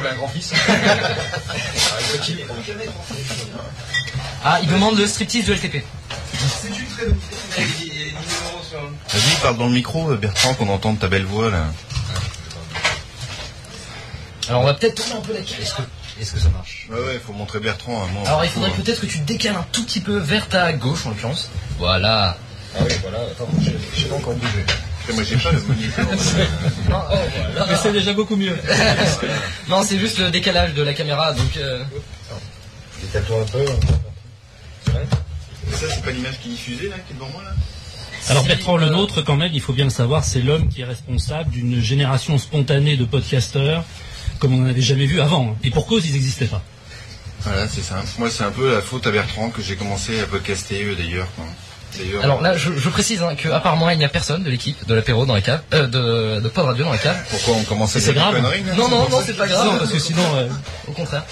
j'avais un grand-fils. ah, il demande le striptease de LTP. Vas-y, parle dans le micro, euh, Bertrand, qu'on entende ta belle voix là. Alors on va peut-être tourner un peu la carte. Est-ce que, ça marche? Ouais, ouais, faut montrer Bertrand à moi. Alors il faudrait peut-être que tu décales un tout petit peu vers ta gauche en l'occurrence. Voilà. Ah oui, voilà, attends, je sais pas encore Moi, j'ai pas le moniteur. Non, oh, voilà. Mais c'est déjà beaucoup mieux. non, c'est juste le décalage de la caméra, donc... Euh... Décale-toi un peu. Ça, c'est pas l'image qui est diffusée là, qui est devant moi là Alors Bertrand le nôtre, quand même, il faut bien le savoir, c'est l'homme qui est responsable d'une génération spontanée de podcasteurs comme on n'en avait jamais vu avant. Et pour cause, ils n'existaient pas. Voilà, c'est ça. Moi, c'est un peu la faute à Bertrand que j'ai commencé à podcaster eux d'ailleurs. Alors là, je, je précise hein, que à part moi, il n'y a personne de l'équipe de l'apéro dans la cave, euh, de, de Pod Radio dans la cave. pourquoi on commençait C'est des grave. là Non, non, non, c'est pas grave. Non, parce que sinon, euh, Au contraire.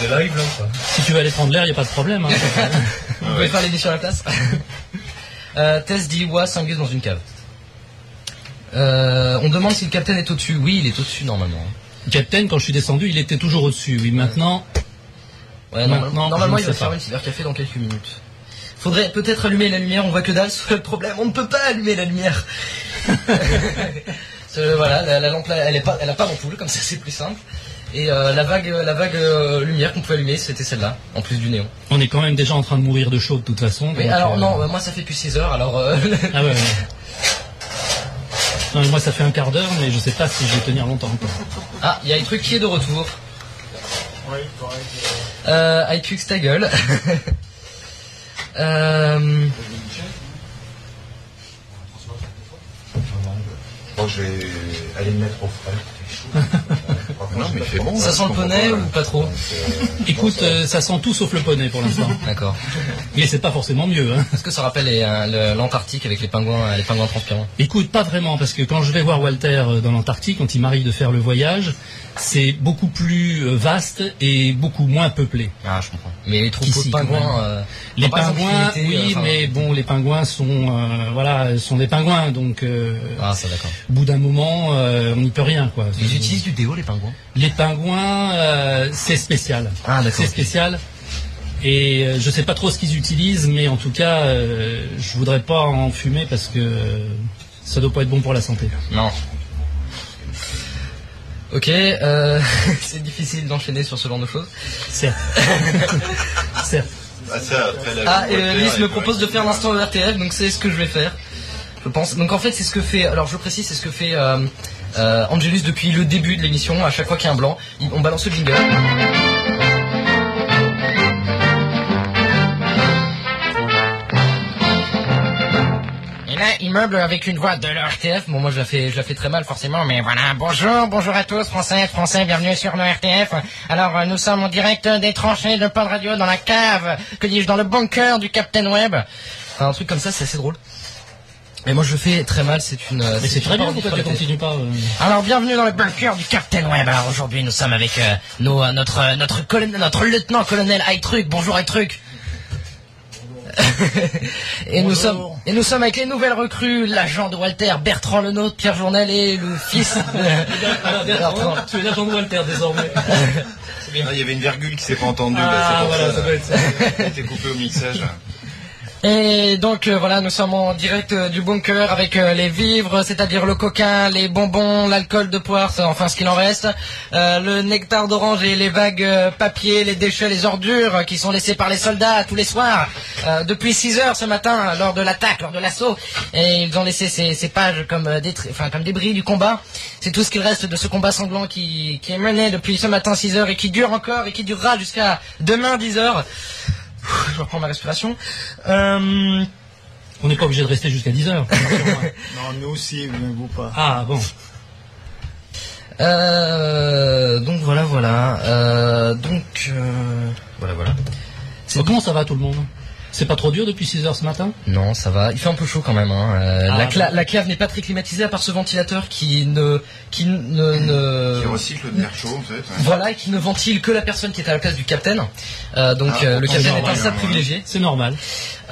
On est live là ou pas si tu veux aller prendre l'air, il n'y a pas de problème. hein. Vous pouvez faire l'émission à la place. euh, Tess dit Ouah, Singus dans une cave. Euh, on demande si le capitaine est au-dessus. Oui, il est au-dessus normalement. Captain, quand je suis descendu, il était toujours au-dessus. Oui, maintenant, Ouais, Maintenant, normalement, normalement je il va faire une cybercafé dans quelques minutes. Faudrait peut-être allumer la lumière, on voit que dalle, c'est le problème, on ne peut pas allumer la lumière. Voilà, la, la lampe là, elle est pas, elle a pas d'ampoule, comme ça c'est plus simple. Et euh, la vague, la vague euh, lumière qu'on pouvait allumer, c'était celle-là, en plus du néon. on est quand même déjà en train de mourir de chaud de toute façon. Mais alors euh, non, euh, moi ça fait plus 6 heures, alors euh, Ah ouais, ouais. Non, mais moi, ça fait un quart d'heure, mais je sais pas si je vais tenir longtemps. quoi. ah, il y a un truc qui est de retour. Euh, iPux ta gueule. Euh, Bon, je vais aller me mettre au frais. non, mais c'est bon. ça là, sent le poney ou pas trop Écoute, euh, ça sent tout sauf le poney pour l'instant. D'accord. Mais c'est pas forcément mieux. Hein. Est-ce que ça rappelle les, euh, le- l'Antarctique avec les pingouins, les pingouins transpirants? Écoute, pas vraiment, parce que quand je vais voir Walter euh, dans l'Antarctique, quand il m'arrive de faire le voyage, c'est beaucoup plus euh, vaste et beaucoup moins peuplé. Ah, je comprends. Mais les troupeaux de quand pingouins. euh, Les par exemple, pingouins, oui, euh, enfin, mais bon, les pingouins sont, euh, voilà, sont des pingouins, donc euh, Ah, ça d'accord. au bout d'un moment, euh, on n'y peut rien, quoi. Ils utilisent du déo, les pingouins? Les pingouins, euh, c'est spécial. Ah, d'accord. C'est spécial. Et euh, je sais pas trop ce qu'ils utilisent, mais en tout cas, euh, je voudrais pas en fumer parce que euh, ça doit pas être bon pour la santé. Non. Ok, euh, c'est difficile d'enchaîner sur ce genre de choses. Certes. Certes. Ah, ça, après, la Ah, et euh, elle me propose de faire l'instant RTF, donc c'est ce que je vais faire. Je pense. Donc en fait, c'est ce que fait. Alors je précise, c'est ce que fait euh, Angelus depuis le début de l'émission. À chaque fois qu'il y a un blanc, on balance le jingle. Et là, il meuble avec une voix de l'RTF. Bon, moi, je la fais, je la fais très mal, forcément, mais voilà. Bonjour, bonjour à tous, Français, Français, bienvenue sur le RTF. Alors, euh, nous sommes en direct des tranchées de Pod Radio dans la cave, que dis-je, dans le bunker du Captain Web. Enfin, un truc comme ça, c'est assez drôle. Mais moi, je fais très mal, c'est une... Mais c'est très bien, pourquoi tu continues pas euh, Alors bienvenue dans le bunker du Captain Web. Alors aujourd'hui nous sommes avec euh, nos, euh, notre euh, notre colonel, notre lieutenant colonel Truc. Bonjour Truc. et nous sommes et nous sommes avec les nouvelles recrues, l'agent de Walter, Bertrand Lenôtre, Pierre Journel et le fils de Bertrand. Tu es l'agent de Walter désormais. Ah, il y avait une virgule qui s'est pas entendue. là, Ah, voilà, ça, doit être ça. Elle était coupée au mixage. Et donc euh, voilà, nous sommes en direct euh, du bunker avec euh, les vivres, c'est-à-dire le coquin, les bonbons, l'alcool de poire, enfin ce qu'il en reste, le nectar d'orange et les vagues papier, les déchets, les ordures qui sont laissés par les soldats tous les soirs depuis 6 heures ce matin lors de l'attaque, lors de l'assaut. Et ils ont laissé ces, ces pages comme enfin comme débris du combat. C'est tout ce qu'il reste de ce combat sanglant qui, qui est mené depuis ce matin 6 heures et qui dure encore et qui durera jusqu'à demain 10 heures. Je reprends ma respiration. Euh, On n'est pas obligé de rester jusqu'à 10 heures. Non, nous aussi, vous pas. Ah bon. Euh, donc voilà, voilà. Euh, donc euh, voilà, voilà. Oh, comment ça va tout le monde? C'est pas trop dur depuis 6 heures ce matin Non, ça va. Il fait un peu chaud quand même. Hein. Euh, Ah, la, cla- bon. la cave n'est pas très climatisée à part ce ventilateur qui ne, qui ne, ne- Qui recycle de l'air chaud, en fait. ouais. voilà, et qui ne ventile que la personne qui est à la place du capitaine. Euh, donc Ah, euh, le capitaine est un hein, privilégié C'est normal.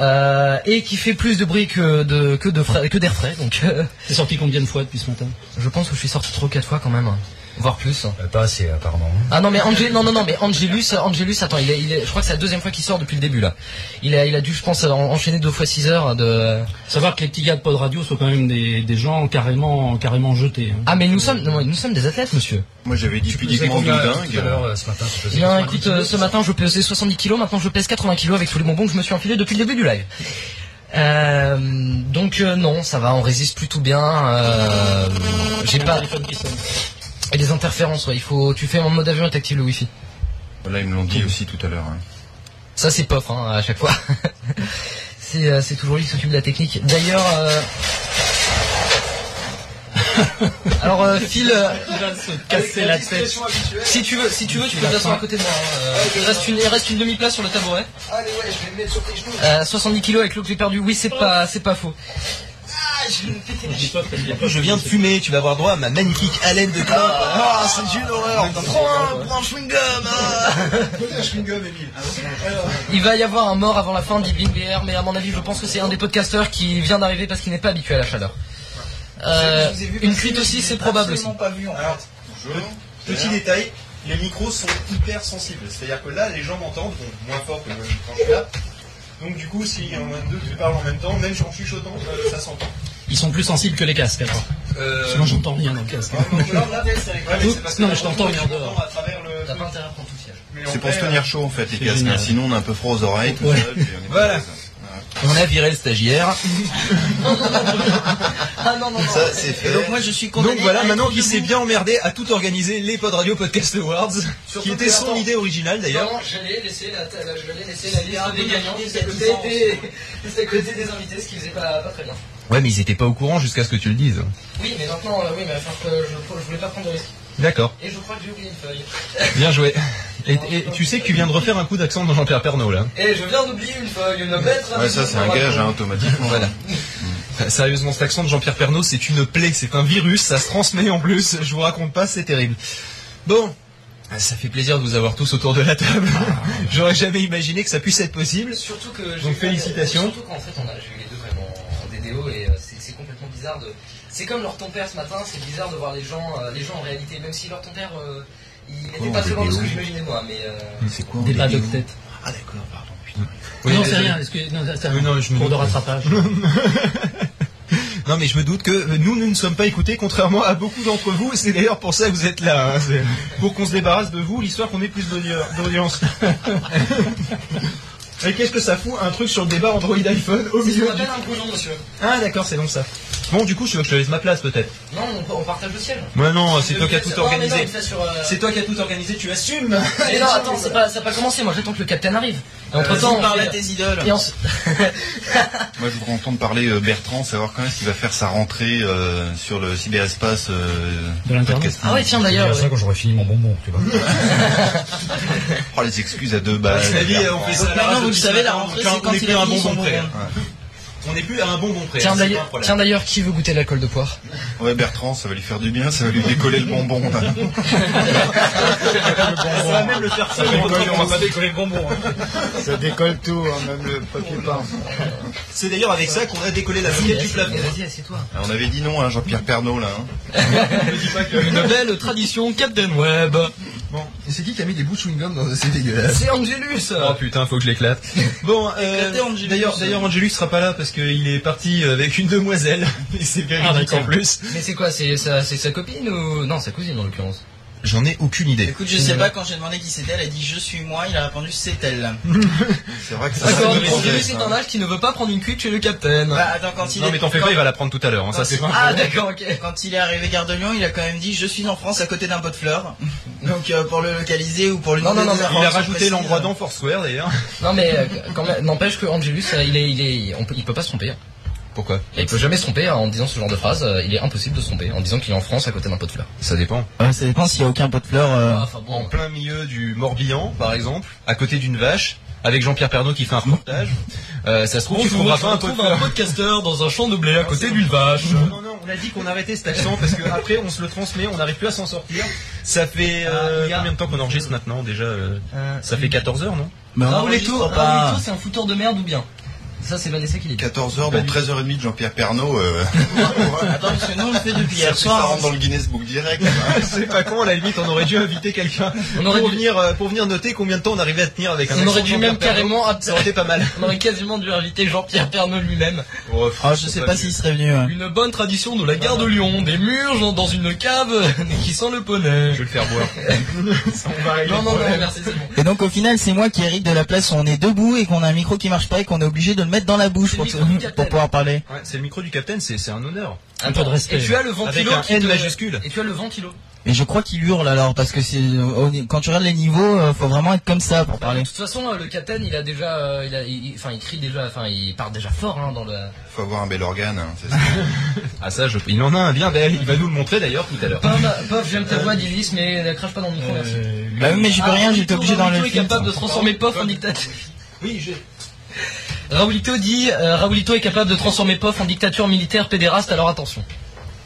euh, et qui fait plus de bruit que de que de frais, que d'air frais. Donc euh, C'est sorti combien de fois depuis ce matin? je pense que je suis sorti trois quatre fois quand même. Voire plus. Euh, Pas assez, apparemment. Ah non mais Angé- non non non mais Angelus Angelus attends il est, il est- je crois que c'est la deuxième fois qu'il sort depuis le début là. Il a il a dû je pense en- enchaîner deux fois 6 heures de Savoir que les petits gars de Pod Radio sont quand même des, des gens carrément, carrément jetés. hein. Ah mais nous sommes non, nous sommes des athlètes monsieur. Moi j'avais dit pudiquement dingue. tout à l'heure, euh, ce matin Bien 90 écoute kilos ce matin je pesais 70 kilos maintenant je pèse 80 kilos avec tous les bonbons que je me suis enfilé depuis le début du live. Euh, donc euh, non ça va on résiste plutôt bien. Euh, J'ai pas. Et les interférences ouais il faut tu fais en mode avion et t'actives le wifi. Voilà, ils me l'ont dit aussi tout à l'heure. hein. Ça c'est pof hein, à chaque fois. c'est euh, c'est toujours lui qui s'occupe de la technique. D'ailleurs. euh, Alors euh, Phil, euh, Il va se casser la tête. si tu veux, si tu veux, tu peux t'asseoir à côté de moi. hein. Euh, il reste une, il reste une demi place sur le tabouret. Allez, ouais, je vais me mettre sur tes genoux. Euh, 70 kilos avec l'eau que j'ai perdu. Oui, c'est pas, c'est pas faux. Dis-toi que t'as dit- Je viens de fumer, tu vas avoir droit à ma magnifique haleine de clope. Ah, c'est une horreur. Prends un, prends un chewing gum. ah. Un chewing-gum. Il va y avoir un mort avant la fin d'Ibing BR, mais à mon avis, je pense que c'est un des podcasteurs qui vient d'arriver parce qu'il n'est pas habitué à la chaleur. Euh, une cuite aussi, c'est probable aussi. absolument pas vu en Alors, fait. je- petit détail, les micros sont hyper sensibles. C'est-à-dire que là, les gens m'entendent, bon, moins fort que quand je suis là. Donc du coup, si en même deux tu parles en même temps, même en chuchotant, euh, ça s'entend. Ils sont plus sensibles que les casques alors. Euh, Sinon j'entends rien dans le casque. Que Non, mais je t'entends bien dehors. T'as pas intérêt à prendre tout C'est pour se tenir chaud en fait les casques. génial. hein. Sinon on a un peu froid aux oreilles tout Ouais. seul. puis on est Voilà. on a viré le stagiaire. Ah non, non, non. Ça, c'est fait. Et donc moi je suis condamné. Donc voilà, maintenant être il s'est bien emmerdé à tout organiser les Pod Radio Podcast Awards, qui était son attends. idée originale d'ailleurs. Non, j'allais laisser la, la- liste un des gagnants juste à côté des, juste à côté des invités, ce qui faisait pas, pas très bien. Ouais, mais ils étaient pas au courant jusqu'à ce que tu le dises. Oui, mais maintenant, euh, oui, mais enfin, je, je, voulais pas prendre de risque. D'accord, Et je crois que j'ai oublié une feuille. bien joué. Et, et tu sais que tu viens de refaire un coup d'accent dans Jean-Pierre Pernaud là. Et je viens d'oublier une feuille, une bête. Ouais, ça c'est un gage hein, automatiquement. Voilà. Enfin, Sérieusement, cet accent de Jean-Pierre Pernaud, c'est une plaie, c'est un virus, ça se transmet en plus, je vous raconte pas, c'est terrible. Bon, ça fait plaisir de vous avoir tous autour de la table. J'aurais jamais imaginé que ça puisse être possible. Surtout que j'ai Donc, félicitations. Surtout qu'en fait, on a, bizarre de. C'est comme leur ton père ce matin, c'est bizarre de voir les gens, euh, les gens en réalité, même si leur ton père, euh, il Quoi, était en pas très loin de ce que j'imaginais moi, mais. Euh, C'est quoi Des on pas est de tête. Ah d'accord, pardon. Putain. Oui, non, c'est rien. Que, non, c'est un non, je me cours de doute. rattrapage. Non mais je me doute que nous, nous ne sommes pas écoutés, contrairement à beaucoup d'entre vous, et c'est d'ailleurs pour ça que vous êtes là, hein, pour qu'on se débarrasse de vous, l'histoire qu'on ait plus d'audi- d'audience. Et qu'est-ce que ça fout un truc sur le débat Android iPhone au milieu du... un brouillon, monsieur. Ah d'accord, c'est donc ça. Bon du coup, je veux que je te laisse ma place peut-être. Non, on, on partage le ciel. Ouais non, c'est toi qui as tout Non, non, organisé. euh, C'est toi qui as tout organisé, tu assumes Mais non, attends, c'est pas, ça n'a pas commencé. Moi, j'attends que le capitaine arrive. Et entre temps, On parle à tes idoles. On se- Moi je voudrais entendre parler euh, Bertrand, savoir quand est-ce qu'il va faire sa rentrée euh, sur le cyberespace euh, De l'Internet. Ah ouais, tiens d'ailleurs. ça quand j'aurai fini mon bonbon, tu vois. Oh les excuses à deux balles. À mon avis, Bertrand. on fait ça. Donc maintenant, vous le savez, la rentrée, c'est quand il a fini son bonbon près. bonbon. On n'est plus à un bonbon près. Tiens c'est pas un d'ailleurs, problème. tiens d'ailleurs, qui veut goûter l'alcool de poire? Ouais Bertrand, ça va lui faire du bien, ça va lui décoller le bonbon. là. Ça va même le faire ça. on va pas décoller le bonbon. Ça décolle tout, hein, même le papier peint. C'est d'ailleurs avec ça qu'on a décollé la moquette du plafond. Vas-y, assieds-toi. On avait dit non à Jean-Pierre Pernaud là. hein. Une belle tradition Captain Web. Bon, et c'est qui qui a mis des bouts de chewing-gum dans C'est dégueulasse. C'est Angelus. Oh putain, faut que je l'éclate. Bon, euh, d'ailleurs, d'ailleurs, Angelus sera pas là parce qu'il est parti avec une demoiselle. Et c'est Ah, véridique en plus. Mais c'est quoi C'est sa, c'est sa copine ou non sa cousine en l'occurrence J'en ai aucune idée. Écoute, je sais pas, quand j'ai demandé qui c'était, elle a dit je suis moi, il a répondu c'est elle. C'est vrai que ça D'accord. ça donc me Angelus stresse, est hein. un âge qui ne veut pas prendre une cuite chez le Capitaine. Bah attends, quand il Non est... mais t'en fais quand- pas, il va la prendre tout à l'heure. hein, ça c'est pas. Ah problème. d'accord, ok. Quand il est arrivé Gare de Lyon, il a quand même dit je suis en France à côté d'un pot de fleurs. Donc euh, pour le localiser ou pour lui Non, non, non, Il a rajouté l'endroit dans Foursquare d'ailleurs. Non mais euh, quand même, n'empêche que Angelus, euh, il est, il est, on peut, il peut pas se tromper. Pourquoi Et il peut jamais se tromper hein, en disant ce genre de phrase. euh, Il est impossible de se tromper en disant qu'il est en France à côté d'un pot de fleurs. Ça dépend. Ouais, ça dépend s'il y a aucun pot de fleurs. euh, Enfin bon. En plein milieu du Morbihan, par exemple, à côté d'une vache, avec Jean-Pierre Pernaud qui fait un reportage. Euh, ça se trouve, tu trouveras pas un pot de fleurs. podcasteur dans un champ de blé à côté d'une vache. Non, non, on a dit qu'on arrêtait cet accent parce qu'après on se le transmet, on n'arrive plus à s'en sortir. Ça fait euh, Ah, il y a- combien de temps qu'on enregistre maintenant déjà euh, Ça fait 14 heures, non Mais on Non, enregistre pas. Raoulito, c'est un fouteur de merde ou bien Ça, c'est Vanessa qui l'a dit. 14h, donc 13h30 de Jean-Pierre Pernaud. Euh... Attends, parce que nous, on le fait depuis hier soir. Ça rentre dans le Guinness Book direct. C'est pas con, à la limite, on aurait dû inviter quelqu'un On aurait pour, dû- venir, euh, pour venir noter combien de temps on arrivait à tenir avec un On aurait dû même carrément, Ça aurait été pas mal. on aurait quasiment dû inviter Jean-Pierre Pernaud lui-même. Oh, Ah, je sais pas s'il serait venu. ouais. Une bonne tradition de la gare de Lyon, des murs dans une cave qui sent le poney. Je vais le faire boire. On va Non, non, non, merci, c'est bon. Et donc au final, c'est moi qui hérite de la place où on est debout et qu'on a un micro qui marche pas et qu'on est obligé de le mettre dans la bouche pour, pouvoir parler. Ouais, c'est le micro du capitaine, c'est c'est un honneur. Un peu de respect. Et tu as le Avec ventilo un qui N te- majuscule. Et tu as le ventilo. Et je crois qu'il hurle alors parce que c'est quand tu regardes les niveaux, euh, faut vraiment être comme ça pour De parler. toute façon, euh, le capitaine, il a déjà, euh, il a, il- il- enfin, il crie déjà, enfin, il part déjà fort hein, dans le. Faut avoir un bel organe. hein, c'est ça. Ah ça, je... il en a un bien bel, il va nous le montrer d'ailleurs tout à l'heure. Pov, j'aime ta voix, Divis, mais ne crache pas dans le micro, merci. Bah oui, mais j'y peux Ah, rien, j'étais obligé dans le est film. capable de transformer Pof en dictature. Oui, j'ai. Raoulito dit, euh, Raoulito est capable de transformer Pof en dictature militaire pédéraste, alors attention.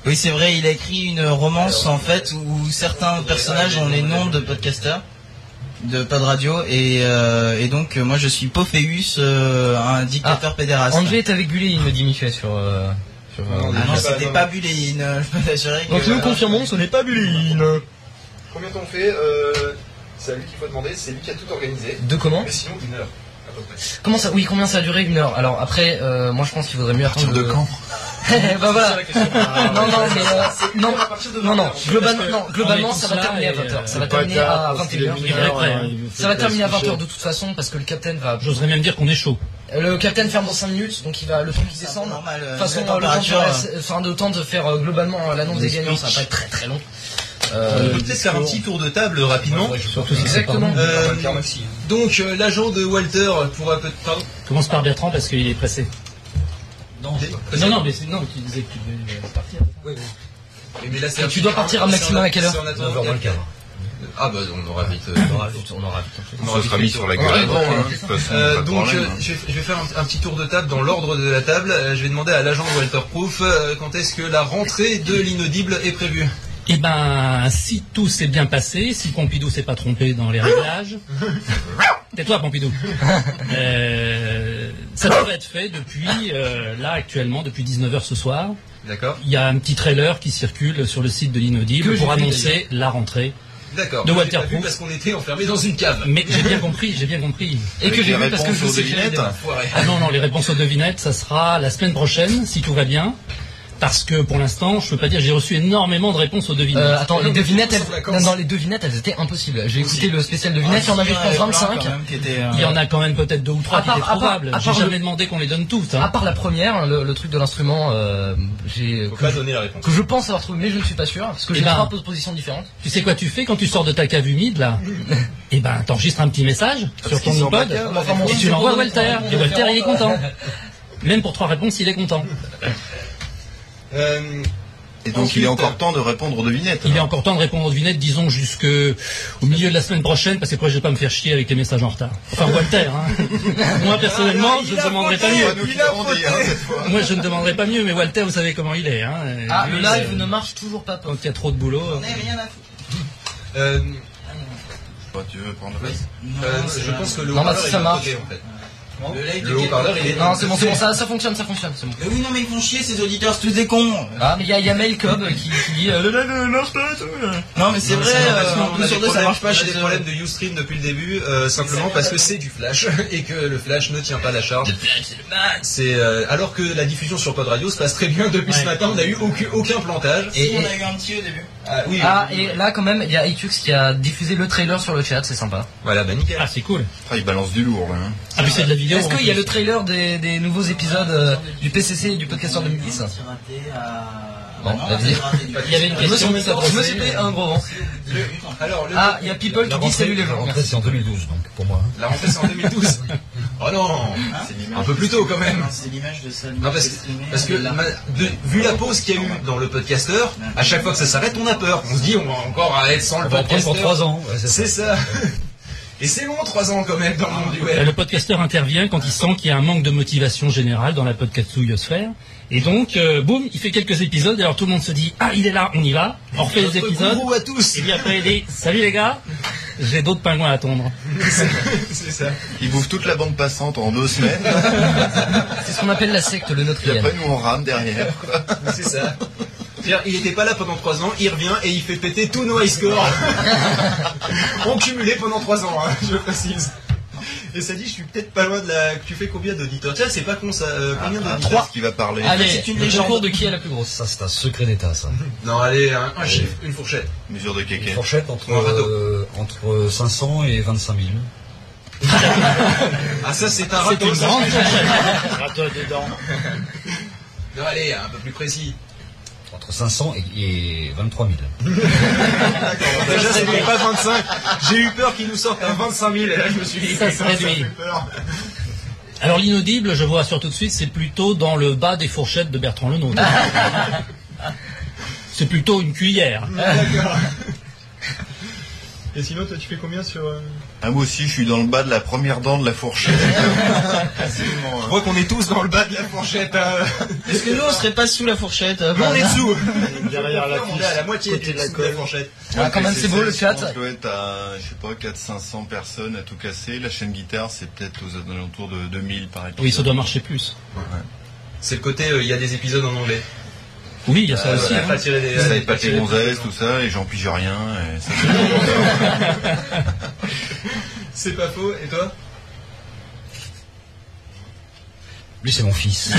Oui, c'est vrai, il a écrit une romance en fait où certains personnages ont les noms de podcasters de pas de radio et, euh, et donc euh, moi je suis Pophéus, euh, un dictateur pédéraste. Angé est avec Bully, il me dit Michel sur. euh, sur euh, Ah non, Ah, c'était non, pas Buléine, je peux t'assurer que... Donc nous confirmons, ce n'est pas Bully. Combien on fait euh, C'est à lui qu'il faut demander, c'est lui qui a tout organisé. De comment Mais sinon, une heure. Comment ça Oui, combien ça a duré Une heure? Alors après, euh, moi je pense qu'il vaudrait mieux attendre de quand bah voilà. non, non, mais euh, non, non, non. Non, globalement, ça va terminer à et, 20h. Ça euh, va pas terminer à parce qu'il est 21h. minuit, Il est prêt, hein, hein. il faut Ça va terminer à se 20h coucher. de toute façon parce que le capitaine va. J'oserais même dire qu'on est chaud. Le capitaine ferme dans 5 minutes, donc il va le temps qu'il descende. De toute façon, le temps de faire, enfin, le temps de faire globalement l'annonce des gagnants, ça va pas être très très long. On Euh, peut peut-être faire un petit tour de table rapidement. Exactement. Euh, donc euh, l'agent de Walter pourra peut-être pardon. Commence par Bertrand parce qu'il est pressé. non. Non, non, mais c'est- non, tu disais que tu devais euh, partir. Oui, oui. Mais là, c'est Et un tu dois partir à maximum à quelle heure c'est en attendant 9 heures moins le qu'il y a- quart. Ah bah on aura vite. euh, On aura vite, on aura vite. on sera mis fait sur la tour. gueule. Ouais, Bon, ouais, hein, de Euh, de donc euh, hein. je, vais, je vais faire un, un petit tour de table dans l'ordre de la table. Euh, je vais demander à l'agent de Walter Proof euh, quand est-ce que la rentrée de l'inaudible est prévue? Eh ben, si tout s'est bien passé, si Pompidou s'est pas trompé dans les réglages, tais-toi Pompidou. Euh, ça devrait être fait depuis euh, là actuellement, depuis 19h ce soir. D'accord. Il y a un petit trailer qui circule sur le site de l'inaudible pour annoncer la rentrée. D'accord. De Walter Proof. parce qu'on était enfermés dans une cave. Mais j'ai bien compris, j'ai bien compris. Et que j'ai vu parce que je sais. Ah non, non, les réponses aux devinettes, ça sera la semaine prochaine, si tout va bien. Parce que pour l'instant, je peux pas dire, j'ai reçu énormément de réponses aux devinettes. Euh, attends, les devinettes, elles, vacances. non, non, les devinettes, elles étaient impossibles. J'ai écouté le spécial devinettes, il y en avait, je pense, 25. Il y en a quand même peut-être deux ou trois À qui part- étaient à à J'ai part jamais le- demandé qu'on les donne toutes. À Hein. part la première, le, le truc de l'instrument, euh, j'ai, Faut que, pas je- donner la réponse. que je pense avoir trouvé, mais je ne suis pas sûr, parce que Eh j'ai ben. trois positions différentes. Tu sais quoi tu fais quand tu sors de ta cave humide là Eh ben, t'enregistres un petit message sur ton iPod et tu l'envoies à Walter. Et Walter, il est content. Même pour trois réponses, il est content. Euh, Et donc Ensuite, il est encore temps de répondre aux devinettes. Il est encore temps de répondre aux devinettes, disons jusque au milieu de la semaine prochaine, parce que après je vais pas me faire chier avec les messages en retard? Enfin Walter, hein. Moi personnellement, je ne demanderai pas mieux. hein. Moi je ne demanderai pas mieux, mais Walter, vous savez comment il est. Hein. Ah, le live euh, ne marche toujours pas. Quand il y a trop de boulot. euh, Bah, tu veux prendre le euh, je pense que le Non, bah, si ça marche. côté, en fait. Le Le haut-parleur il est. Non, c'est bon, c'est bon, ça, ça fonctionne, ça fonctionne, c'est bon. Mais oui, non, mais ils font chier ces auditeurs, c'est tous des cons. Ah, mais il y a, il y a Mail Cobb qui, qui dit, euh, le live ne marche pas, tout. Non, mais c'est vrai, euh, on a sur deux, ça marche pas on a chez des problèmes de Ustream depuis le début, euh, simplement parce que c'est du flash et que le flash ne tient pas la charge. C'est euh, alors que la diffusion sur Pod Radio se passe très bien depuis ce matin, on n'a eu aucun, aucun plantage. Et, on a eu un petit au début. Ah, oui, ah, oui, et là, quand même, il y a Itux qui a diffusé le trailer sur le chat, c'est sympa. voilà, bah nickel. Ah c'est cool. Ah, il balance du lourd là. hein. Ah mais c'est de la vidéo. Est-ce qu'il y a le trailer des, des nouveaux épisodes euh, du PCC et du Podcasteur 2010 Bon, vas-y. Il y avait une Je me question je me suis payé un gros vent. Alors, le- Ah, il y a People qui dit salut les gens. rentrée, c'est en 2012, donc, pour moi. la rentrée c'est en 2012. Oh non, un peu plus tôt quand même. C'est l'image de ça. Non, parce, parce que ma- de- vu la pause qu'il y a eu dans le podcaster, à chaque fois que ça s'arrête, on a peur. On se dit, on va encore être sans le On va prendre pour 3 ans. ouais, c'est C'est ça. Et c'est long, trois ans quand même dans le monde du web. Le podcasteur intervient quand il sent qu'il y a un manque de motivation générale dans la podcastouillosphère. Et donc, euh, boum, il fait quelques épisodes, et alors tout le monde se dit, ah, il est là, on y va, on refait les Notre épisodes, à tous. et puis après il dit, salut les gars, J'ai d'autres pingouins à tondre. C'est ça. Ils bouffent toute la bande passante en deux semaines. C'est ce qu'on appelle la secte, le Puis Notrienne. après, nous, on rame derrière. C'est ça. C'est-à-dire, il était pas là pendant 3 ans, il revient et il fait péter tous nos high scores. en cumulé pendant 3 ans, hein, je précise. Et ça dit, je suis peut-être pas loin de la. Tu fais combien d'auditeurs? Tiens, c'est pas con ça. euh, combien Ah, d'auditeurs? qui va parler. Allez, C'est une légende. concours de qui est la plus grosse? Ça, c'est un secret d'État, ça. Non, allez, un, un chiffre, une fourchette. Mesure de Une kéké. fourchette entre, euh, entre 500 et 25 000. Ah, ça, c'est un C'est râteau. une ça. grande Râteau dedans. Non, allez, un peu plus précis. Entre 500 et, et 23 000. Déjà, c'était pas 25. J'ai eu peur qu'il nous sorte un 25 000 et là, je me suis dit, Ça se réduit. Alors l'inaudible, je vous rassure tout de suite, c'est plutôt dans le bas des fourchettes de Bertrand Lenôtre. c'est plutôt une cuillère. D'accord. Et sinon, toi, tu fais combien sur. euh, Ah, moi aussi, je suis dans le bas de la première dent de la fourchette. Facilement, Je hein. crois qu'on est tous dans le bas de la fourchette. hein. Est-ce que nous, on serait pas sous la fourchette euh, Nous, on est par dessous. Derrière la On est à la moitié côté de la dessous de la colle. fourchette. Ah, quand même, c'est beau, le je chat. pense qu'on doit être à, je sais pas, 400-500 personnes à tout casser. La chaîne guitare, c'est peut-être aux alentours de 2000 par épisode. Oui, ça doit marcher plus. C'est le côté, euh, il y a des épisodes en anglais. Oui, il y a ça Euh, aussi. hein. Pas. Ça pas n'est pas tirer tes gonzesses, tout ça, et j'en pige rien. et ça, C'est pas faux. Et toi Lui, c'est mon fils.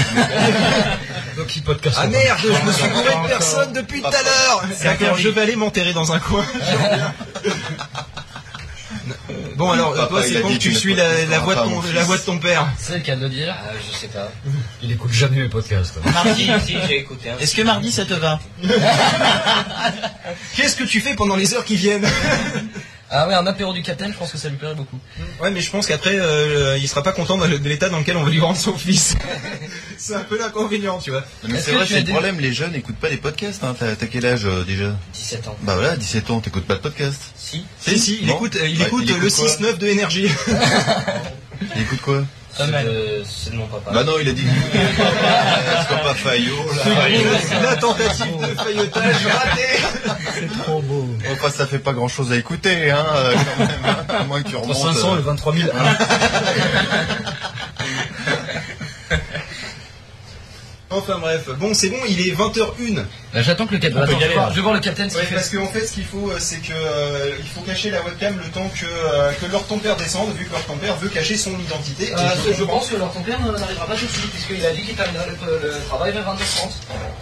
Donc, il podcast. Ah merde, je me suis gouré de personne depuis tout à l'heure. D'accord, je vais aller m'enterrer dans un coin. Bon alors, Papa, toi c'est quand dit, tu suis la, de la voix de pas, ton, mon la fils. voix de ton père. C'est le cas de le dire. Ah, je sais pas. Il écoute jamais mes podcasts. Mardi, Si, j'ai écouté. hein. est-ce que mardi ça te va Qu'est-ce que tu fais pendant les heures qui viennent? Ah ouais, un apéro du capitaine, je pense que ça lui plairait beaucoup. Ouais, mais je pense qu'après, euh, il sera pas content de, l'état dans lequel on va lui rendre son fils. c'est un peu l'inconvénient, tu vois. Mais c'est vrai, c'est le problème, les jeunes n'écoutent pas les podcasts. Hein. T'as quel âge euh, déjà? 17 ans. Bah voilà, 17 ans, t'écoutes pas de podcast. Si. Si, si, il écoute, euh, il Ouais, écoute il le écoute quoi 6-9 de énergie. Il écoute quoi? C'est de, c'est de mon papa. Bah non, il a dit pas, c'est pas Fayot. La tentative de faillotage ratée. C'est trop beau. Enfin, ça fait pas grand chose à écouter, hein, euh, quand même, hein, à moins que tu Entre remontes. 500 et euh, 23 000. Enfin bref, bon c'est bon, il est 20h01. Bah, J'attends que le capitaine. Attends, je, vais voir, là. je vais voir le capitaine ce qu'il Ouais, fait. parce qu'en fait, ce qu'il faut, euh, c'est que euh, il faut cacher la webcam le temps que, euh, que leur ton père descende, vu que leur ton père veut cacher son identité. Euh, Et je pense que leur ton père n'arrivera pas tout de suite, puisqu'il a dit qu'il terminerait le, le travail vers 22h30.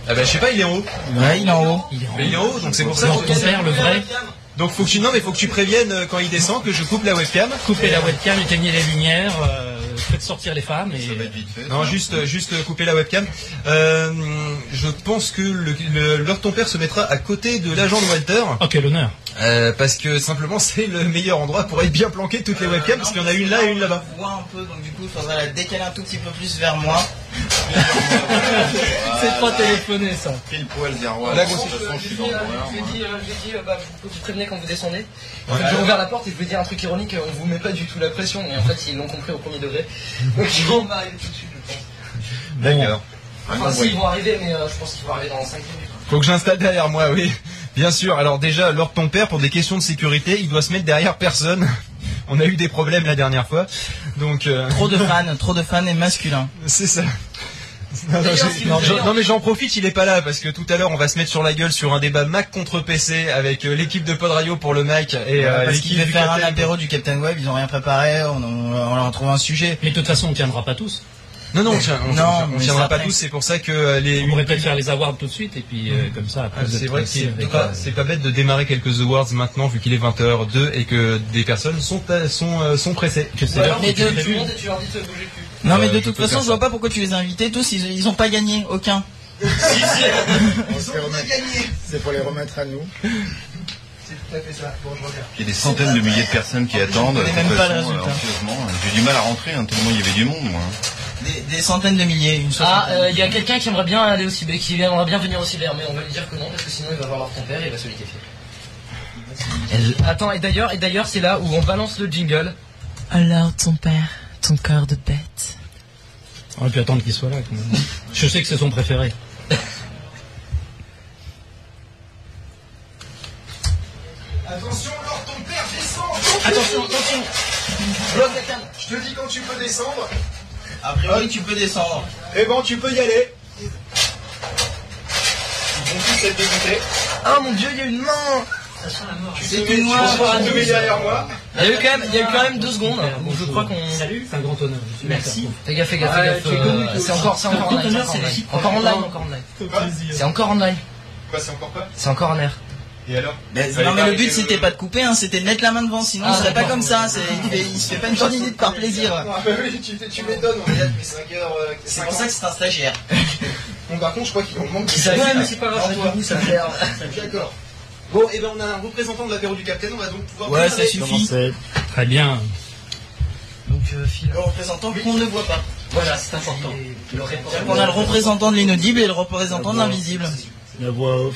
Ah bah je sais pas, il est en haut. Ouais, il est en haut. Il est en Mais il est en haut, donc c'est pour ça. Alors, ton père, le vrai, Donc faut que tu non mais faut que tu préviennes euh, quand il descend que je coupe la webcam. coupez la webcam, éteignez les lumières, euh, faites sortir les femmes et... Ça va être vite fait. Non, juste, euh, juste couper la webcam. Euh, je pense que le, le- leur ton père se mettra à côté de l'agent de Walter, Oh, quel honneur. Euh, parce que simplement c'est le meilleur endroit pour être bien planqué toutes les webcams, parce qu'il y en a une là et une là-bas. On voit un peu, donc du coup, il faudrait la décaler un tout petit peu plus vers moi. C'est pas téléphoné ça. Pile poil zéro. Là, De toute façon, je suis dans euh, je lui ai moi. dit, euh, je lui ai dit, euh, bah, faut que vous prévenez quand vous descendez. En fait, j'ai ouvert la porte et je lui ai dit un truc ironique, euh, on vous met pas du tout la pression, mais en fait ils l'ont compris au premier degré. Donc ils vont m'arriver tout de suite, je pense. D'accord. Enfin, si, ils vont arriver, mais euh, je pense qu'ils vont arriver dans 5 minutes. Faut que j'installe derrière moi, oui. Bien sûr. Alors déjà, lors ton père, pour des questions de sécurité, il doit se mettre derrière personne. On a eu des problèmes la dernière fois, donc euh, Trop de fans, trop de fans et masculins. c'est ça. Non, mais j'en profite, il est pas là parce que tout à l'heure on va se mettre sur la gueule sur un débat Mac contre PC avec euh, l'équipe de Pod Radio pour le Mac et euh, l'équipe faire un Captain. apéro du Captain Web, ils ont rien préparé, on, on, on leur a trouvé un sujet. Mais de toute façon, on ne tiendra pas tous. Non non, on, on, Non, on mais tiendra pas tous, c'est pour ça que euh, les On pourrait peut-être faire les awards tout de suite et puis euh, comme ça, après Ah, c'est vrai que c'est pas, bête de démarrer quelques awards maintenant vu qu'il est 20h02 et que des personnes sont sont euh, sont pressées. que c'est l'heure tu de leur dis bouger plus. Non mais de toute façon, je vois pas pourquoi tu les as invités tous, ils, ils ont pas gagné, aucun. On se les remet- C'est pour les remettre à nous. C'est tout à fait ça. Bon, je reviens. Il y a des centaines de milliers de personnes qui attendent. J'ai du mal à rentrer, hein, tellement il y avait du monde, moi. Des, des centaines de milliers, une Ah, euh, il y a quelqu'un qui aimerait bien aller au cyber, qui aimerait bien venir au cyber, mais on va lui dire que non, parce que sinon il va voir leur ton père et il va se liquéfier. Attends, et d'ailleurs, et d'ailleurs, c'est là où on balance le jingle. Alors ton père, ton cœur de bête. On aurait pu attendre qu'il soit là. quand même. Je sais que c'est son préféré. Attention, Lord, ton père descend Attention, attention. Je te dis quand tu peux descendre. A priori, tu peux descendre. Eh ben, tu peux y aller. Ils vont tous être dégoûtés. Oh mon dieu, il y a une main Tu C'est une mets derrière moi. Il y a eu quand même, il y a eu quand même deux secondes où je crois qu'on... Salut, c'est un grand honneur. Merci. Fais gaffe, fais gaffe, Ah, fais gaffe. euh, C'est encore, c'est encore en live. encore en live. réciproque. Encore en live, encore en live. C'est encore en live. Quoi, c'est encore pas C'est encore en air. Et alors Mais, Fallait non mais le but c'était pas de couper, hein, c'était de mettre la main devant, sinon Ah, il serait pas comme ça, c'est- il, se fait pas une tendinite par plaisir. Ah bah tu, m'étonnes, on est là depuis 5 heures. euh, C'est 5 pour ça que c'est un stagiaire. Bon, par contre, je crois qu'il en manque. Ça Ouais, mais c'est pas grave, ça. D'accord. Bon, et ben on a un représentant de l'apéro du Capitaine, on va donc pouvoir. Ouais, ça suffit. Très bien. Donc, euh, Phil. Le représentant qu'on ne voit pas. Voilà, c'est important. Qu'on a le représentant de l'inaudible et le représentant de l'invisible. La voix off.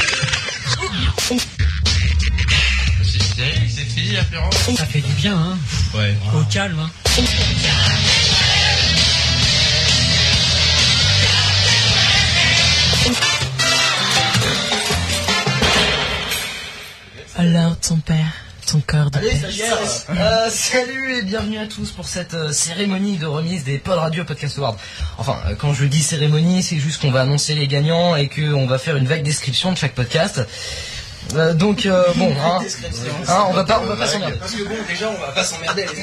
enchaîne. Ça fait du bien, hein. Ouais. Au calme, hein. Alors, ton père, ton corps de Allez, stagiaire. Euh, salut et bienvenue à tous pour cette euh, cérémonie de remise des Pod Radio Podcast Awards. Enfin, euh, quand je dis cérémonie, c'est juste qu'on va annoncer les gagnants et qu'on va faire une vague description de chaque podcast. Euh, donc euh, bon, hein, hein, on va pas, on va pas s'emmerder. Parce que bon, déjà, on va pas s'emmerder.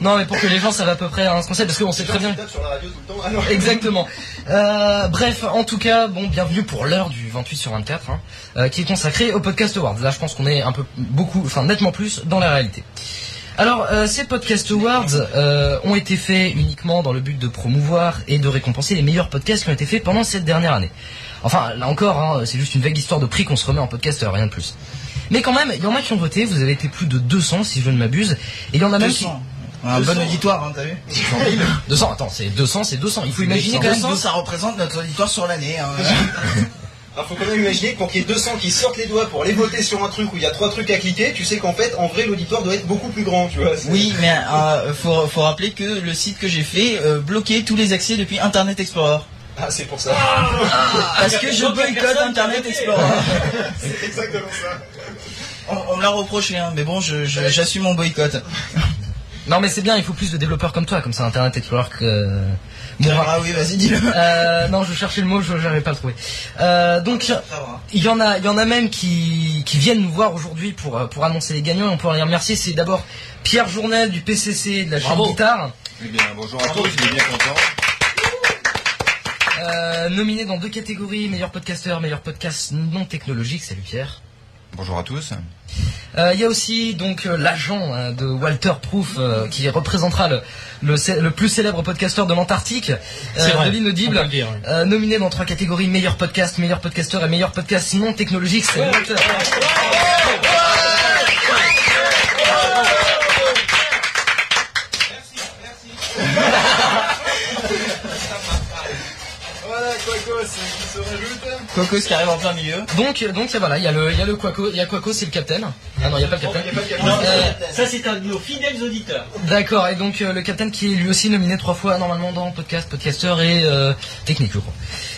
Non, mais pour que les gens savent à peu près hein, ce qu'on sait, parce qu'on sait très bien. Tu tapes sur la radio tout le temps. Ah non. Exactement. Euh, bref, en tout cas, bon, bienvenue pour l'heure du 28 sur 24, hein, euh, qui est consacrée au Podcast Awards. Là, je pense qu'on est un peu beaucoup, enfin nettement plus dans la réalité. Alors, euh, ces Podcast Awards euh, ont été faits uniquement dans le but de promouvoir et de récompenser les meilleurs podcasts qui ont été faits pendant cette dernière année. Enfin, là encore, hein, c'est juste une vague histoire de prix qu'on se remet en podcast, rien de plus. Mais quand même, il y en a qui ont voté, vous avez été plus de 200 si je ne m'abuse, et il y en a même qui... 200. Un bon auditoire, hein, t'as vu 200, attends, c'est 200, c'est 200. Il faut imaginer quand même 200, ça représente notre auditoire sur l'année. hein. Alors faut quand même imaginer que pour qu'il y ait 200 qui sortent les doigts pour aller voter sur un truc où il y a trois trucs à cliquer, tu sais qu'en fait, en vrai, l'auditoire doit être beaucoup plus grand, tu vois. Oui, mais euh, faut, faut rappeler que le site que j'ai fait euh, bloquait tous les accès depuis Internet Explorer. Ah, c'est pour ça. Parce que je boycotte Internet Explorer. c'est exactement ça. On, on me l'a reproché, hein, mais bon, j'assume mon boycott. Non mais c'est bien, il faut plus de développeurs comme toi, comme ça Internet Explorer que... Bon, ah oui, vas-y, dis-le. Euh, non, je cherchais le mot, je n'arrivais pas à le trouver. Euh, donc, il y en a, il y en a même qui, qui viennent nous voir aujourd'hui pour, euh, pour annoncer les gagnants et on peut les remercier. C'est d'abord Pierre Journel du PCC de la chaîne Bravo. Guitare, Eh bien, bonjour à tous, je suis bien content. Euh, nominé dans deux catégories, meilleur podcasteur, meilleur podcast non technologique. Salut Pierre. Bonjour à tous. Euh, Il y a aussi donc euh, l'agent hein, de Walter Proof euh, qui représentera le, le, le plus célèbre podcasteur de l'Antarctique, euh, de l'inaudible, oui. euh, nominé dans trois catégories meilleur podcast, meilleur podcasteur et meilleur podcast non technologique. C'est Walter. Cocos qui arrive en plein milieu. Donc euh, donc voilà, il y a le il y a le Quaco, il y a Quaco, c'est le capitaine. Ah non, il y a pas le capitaine. Euh, Ça, c'est un de nos fidèles auditeurs. D'accord, et donc euh, le capitaine qui est lui aussi nominé trois fois normalement dans podcast, podcasteur et euh, technique, je crois.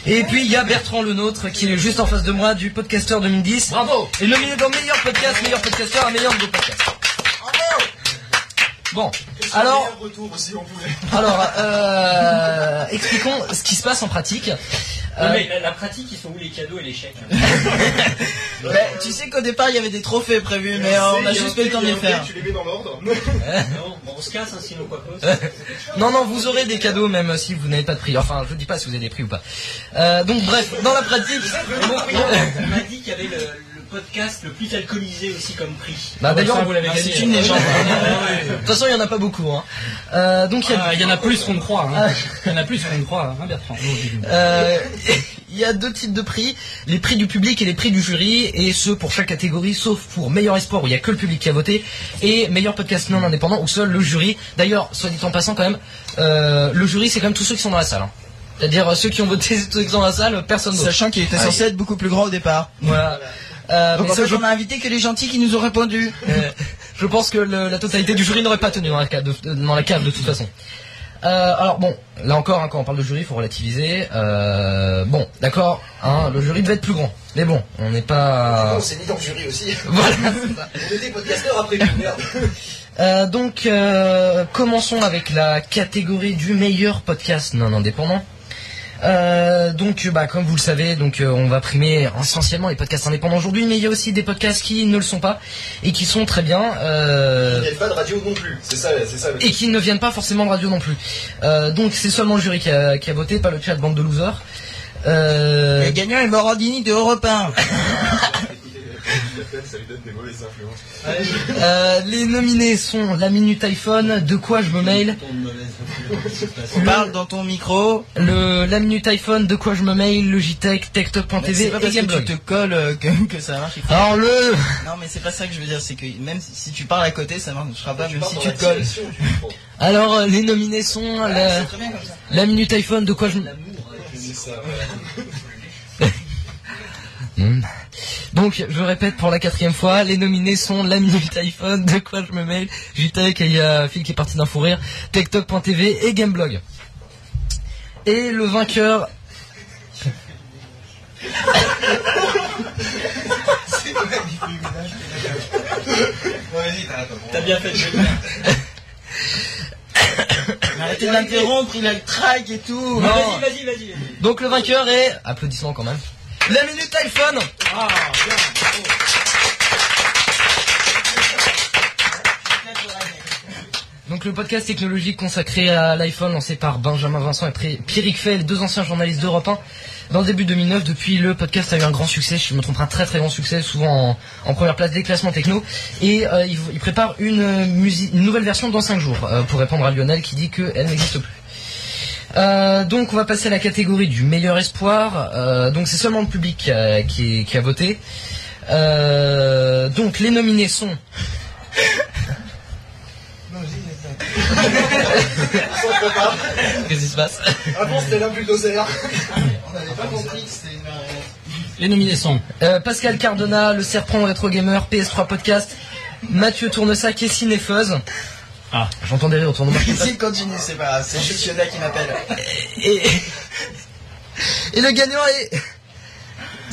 Et puis il y a Bertrand le nôtre qui est juste en face de moi du podcasteur 2010. Bravo Et nominé dans meilleur podcast, meilleur podcasteur et meilleur nouveau podcast. Bon, alors, aussi, on alors euh, expliquons ce qui se passe en pratique. Euh, mais la, la pratique, ils sont où les cadeaux et les chèques Bah, tu sais qu'au départ, il y avait des trophées prévus, mais euh, on a juste pas le temps de les faire. Tu les mets dans l'ordre. Non, bon, on se casse, hein, sinon quoi non, non, vous aurez des cadeaux même si vous n'avez pas de prix. Enfin, je dis pas si vous avez des prix ou pas. Euh, donc bref, dans la pratique. On m'a dit qu'il y avait le podcast le plus alcoolisé aussi comme prix Bah, d'ailleurs, ça, vous l'avez Ah, gagné. c'est une légende. De toute façon, il y en a pas beaucoup. Hein. Euh, donc il y a Ah, Il y en a plus qu'on ne croit. hein. Il y en a plus qu'on ne croit, hein, Bertrand. Euh, Il y a deux types de prix, les prix du public et les prix du jury, et ce pour chaque catégorie, sauf pour meilleur espoir où il y a que le public qui a voté, et meilleur podcast non indépendant où seul le jury. D'ailleurs, soit dit en passant quand même, euh, le jury c'est quand même tous ceux qui sont dans la salle. hein. C'est-à-dire ceux qui ont voté, tous ceux qui sont dans la salle, personne d'autre. Sachant qu'il était Ah, censé être beaucoup plus grand au départ. Voilà. Euh, Donc mais en ça, fait, je, on a invité que les gentils qui nous ont répondu. euh, je pense que le- la totalité du jury n'aurait pas tenu dans la cave de, dans la cave de toute façon. Euh, alors bon, là encore, hein, quand on parle de jury, il faut relativiser. Euh, bon, d'accord, hein, le jury devait être plus grand. Mais bon, on n'est pas... On s'est mis dans le jury aussi. Voilà. On était podcasteurs après tout, merde. Euh, donc, euh, commençons avec la catégorie du meilleur podcast non indépendant. Euh, donc, bah, comme vous le savez, donc euh, on va primer essentiellement les podcasts indépendants aujourd'hui, mais il y a aussi des podcasts qui ne le sont pas et qui sont très bien. Euh, a pas de radio non plus. C'est ça, c'est ça. le et qui ne viennent pas forcément de radio non plus. Euh, donc c'est seulement le jury qui a, qui a voté, pas le chat bande de losers. Euh, Le gagnant est Morandini de Europe 1. Ça lui donne des mauvaises influences. euh, les nominés sont la minute iPhone, de quoi je me mail, Parle dans ton micro. le la minute iPhone, de quoi je me mail, le JTech, TechTalk.tv C'est pas et parce que tu te colles euh, que, que ça marche. il faut- Alors le Non mais c'est pas ça que je veux dire, c'est que même si, si tu parles à côté, ça marchera pas, même si tu te colles. alors euh, les nominés sont la, ça. la minute iPhone, de quoi je me. Donc, je répète pour la quatrième fois, les nominés sont la minute iPhone, de quoi je me mail, JTech, et il y a Phil qui est parti d'un fou rire, TechTalk.tv et Gameblog. Et le vainqueur... T'as bien fait de. Arrêtez de l'interrompre, il a le track et tout. Vas-y, vas-y, vas-y. Donc le vainqueur est... Applaudissements quand même. La minute iPhone Ah, bien. Donc le podcast technologique consacré à l'iPhone lancé par Benjamin Vincent et Pierrick Fay, les deux anciens journalistes d'Europe 1 dans le début 2009. Depuis le podcast a eu un grand succès, je me trompe pas, un très très grand succès, souvent en, en première place des classements techno. Et euh, il, il prépare une, euh, une nouvelle version dans 5 jours euh, pour répondre à Lionel qui dit qu'elle n'existe plus. Euh, donc on va passer à la catégorie du meilleur espoir. Euh, donc c'est seulement le public qui a, qui est- qui a voté. Euh, donc les nominés sont Qu'est-ce qui se passe? Avant, c'était l'un bulldozer. On n'avait pas compris que c'était une marionnette. Les nominés sont Euh, Pascal Cardona, le Serpent Retro Gamer, PS3 Podcast, Mathieu Tournesac et Cinefuzz. Ah. J'entends des rires autour de moi. Continue, c'est pas grave, c'est juste Yoda qui m'appelle. Et, et le gagnant est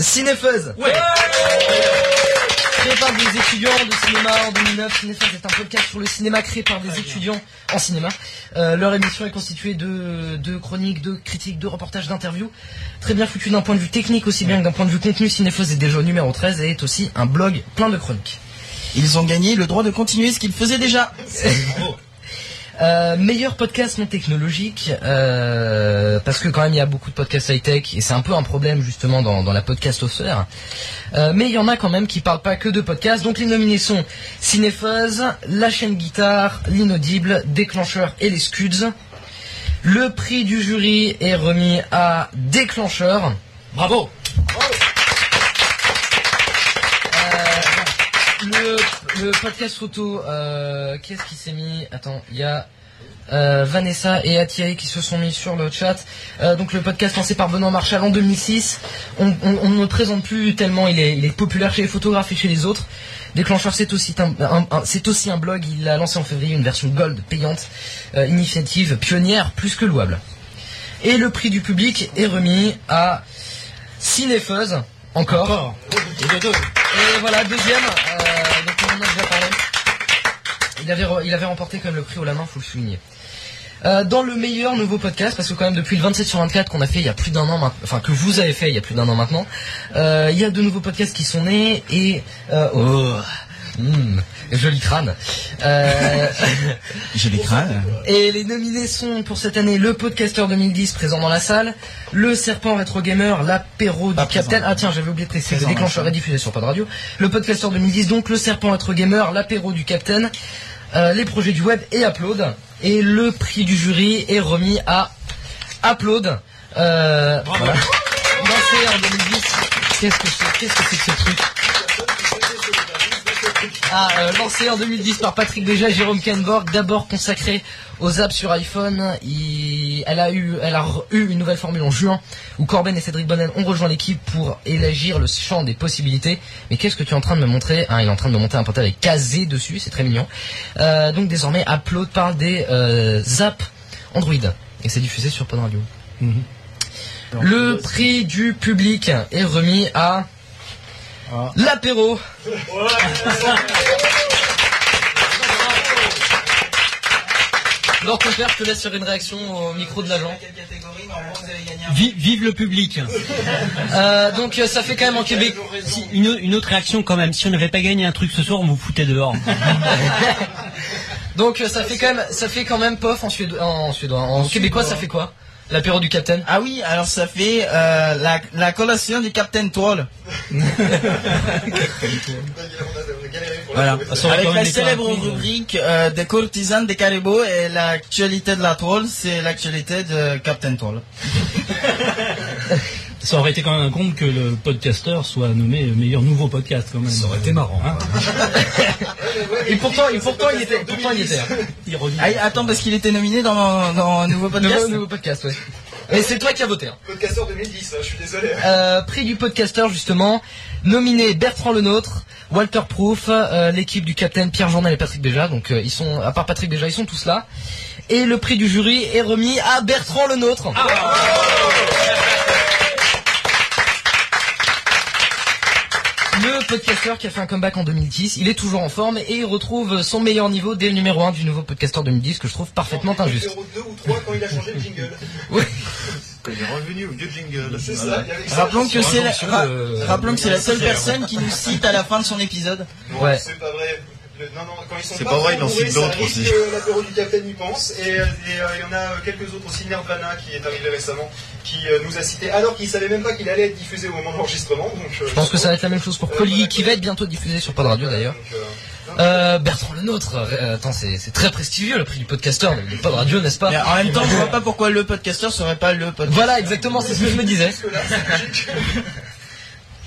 Cinefuzz. Ouais. Créé par des étudiants de cinéma en 2009, Cinefuzz est un podcast sur le cinéma créé par des étudiants en cinéma. Euh, leur émission est constituée de, de chroniques, de critiques, de reportages, d'interviews. Très bien foutu d'un point de vue technique aussi bien que d'un point de vue contenu. Cinefuzz est déjà au numéro 13 et est aussi un blog plein de chroniques. Ils ont gagné le droit de continuer ce qu'ils faisaient déjà. Euh, meilleur podcast non technologique, euh, parce que quand même il y a beaucoup de podcasts high-tech et c'est un peu un problème justement dans, la podcastosphère. Euh, mais il y en a quand même qui parlent pas que de podcasts. Donc les nominés sont Cinefuzz, La chaîne guitare, L'Inaudible, Déclencheur et les Scuds. Le prix du jury est remis à Déclencheur. Bravo Le, podcast photo, euh, qu'est-ce qui s'est mis? Attends, il y a euh, Vanessa et Atiaï qui se sont mis sur le chat. Euh, donc le podcast lancé par Benoît Marchal en 2006. On, on- on ne le présente plus tellement il est, il est populaire chez les photographes et chez les autres. Déclencheur, c'est aussi un, un- un- c'est aussi un blog. Il a lancé en février une version gold payante, euh, initiative pionnière plus que louable. Et le prix du public est remis à Cinefuzz, encore. Encore. Et voilà, deuxième, Il avait, il avait remporté quand même le prix au la main, faut le souligner. Euh, dans le meilleur nouveau podcast, parce que quand même depuis le 27 sur 24 qu'on a fait il y a plus d'un an enfin que vous avez fait il y a plus d'un an maintenant, euh, il y a de nouveaux podcasts qui sont nés et euh, oh, Mmh, joli crâne. Joli crâne. Et les nominés sont pour cette année le podcaster 2010 présent dans la salle, le serpent rétro gamer, l'apéro du capitaine. Ah tiens, j'avais oublié de préciser, le Présent, déclencheur est diffusé sur pas de radio. Le podcaster 2010 donc le serpent rétro gamer, l'apéro du capitaine, euh, les projets du web et Upload. Et le prix du jury est remis à Upload. Euh, voilà. Lancé en 2010. Qu'est-ce que c'est Qu'est-ce que c'est que ce truc? Ah, euh, lancé en 2010 par Patrick Béja et Jérôme Kenborg, d'abord consacré aux apps sur iPhone. Il- elle, a eu, elle a re- eu une nouvelle formule en juin où Corben et Cédric Bonnet ont rejoint l'équipe pour élargir le champ des possibilités. Mais qu'est-ce que tu es en train de me montrer? Ah, Il est en train de me monter un portail avec Kazé dessus, c'est très mignon. Euh, donc désormais, Upload parle des euh, apps Android et c'est diffusé sur Pod Radio. Le prix du public est remis à l'apéro. Alors ton père, je te laisse faire une réaction au micro de l'agent. Vi- vive le public. Euh, donc euh, ça fait quand même en Québec. Si, une, une autre réaction quand même. Si on n'avait pas gagné un truc ce soir, on vous foutait dehors. Donc euh, ça fait quand même, ça fait quand même pof en suédois, en, suédois, en, québécois, ça fait quoi? L'apéro du capitaine Ah oui, alors ça fait euh, la, la collation du Captain Troll. Voilà. Avec la célèbre prix, rubrique euh, des courtisanes des caribous et l'actualité de la troll, c'est l'actualité de Captain Troll. Ça aurait été quand même un compte que le podcaster soit nommé meilleur nouveau podcast quand même. Ça aurait été marrant. Et pourtant, et pourtant il était, pourtant il était. Ah, attends, parce qu'il était nominé dans, dans un nouveau podcast Nouveau, nouveau podcast, ouais. Mais c'est toi qui as voté. hein. Podcaster 2010, hein, je suis désolé. Euh, prix du podcaster justement, nominé Bertrand Lenôtre, Walter Proof, euh, l'équipe du capitaine Pierre Journal et Patrick Béja, donc euh, ils sont, à part Patrick Béja, ils sont tous là. Et le prix du jury est remis à Bertrand Lenôtre. Le podcasteur qui a fait un comeback en 2010, il est toujours en forme et il retrouve son meilleur niveau dès le numéro 1 du nouveau podcaster 2010 que je trouve parfaitement injuste. Numéro 2 ou 3 quand il a changé le jingle. Oui. Il est revenu au vieux jingle. C'est ça, ça. Rappelons que c'est la, rappelons que c'est la seule personne qui nous cite à la fin de son épisode. Non, Ouais. c'est pas vrai. Le- non, non, quand ils sont C'est pas, pas vrai, il en cite d'autres aussi. que l'apéro du capitaine y pense. Et euh, euh, il y en a euh, quelques autres aussi. Nirvana qui est arrivé récemment, qui euh, nous a cité, alors qu'il savait même pas qu'il allait être diffusé au moment de l'enregistrement. Donc, euh, Je pense que ça va être la même chose pour Colli qui va être bientôt diffusé sur Pod Radio d'ailleurs. Euh, Bertrand Lenôtre, euh, attends, c'est très prestigieux le prix du podcasteur de Pod Radio, n'est-ce pas Mais en même temps, je vois pas pourquoi le podcasteur serait pas le podcasteur. Voilà, exactement, c'est ce que je me disais. Jusque-là,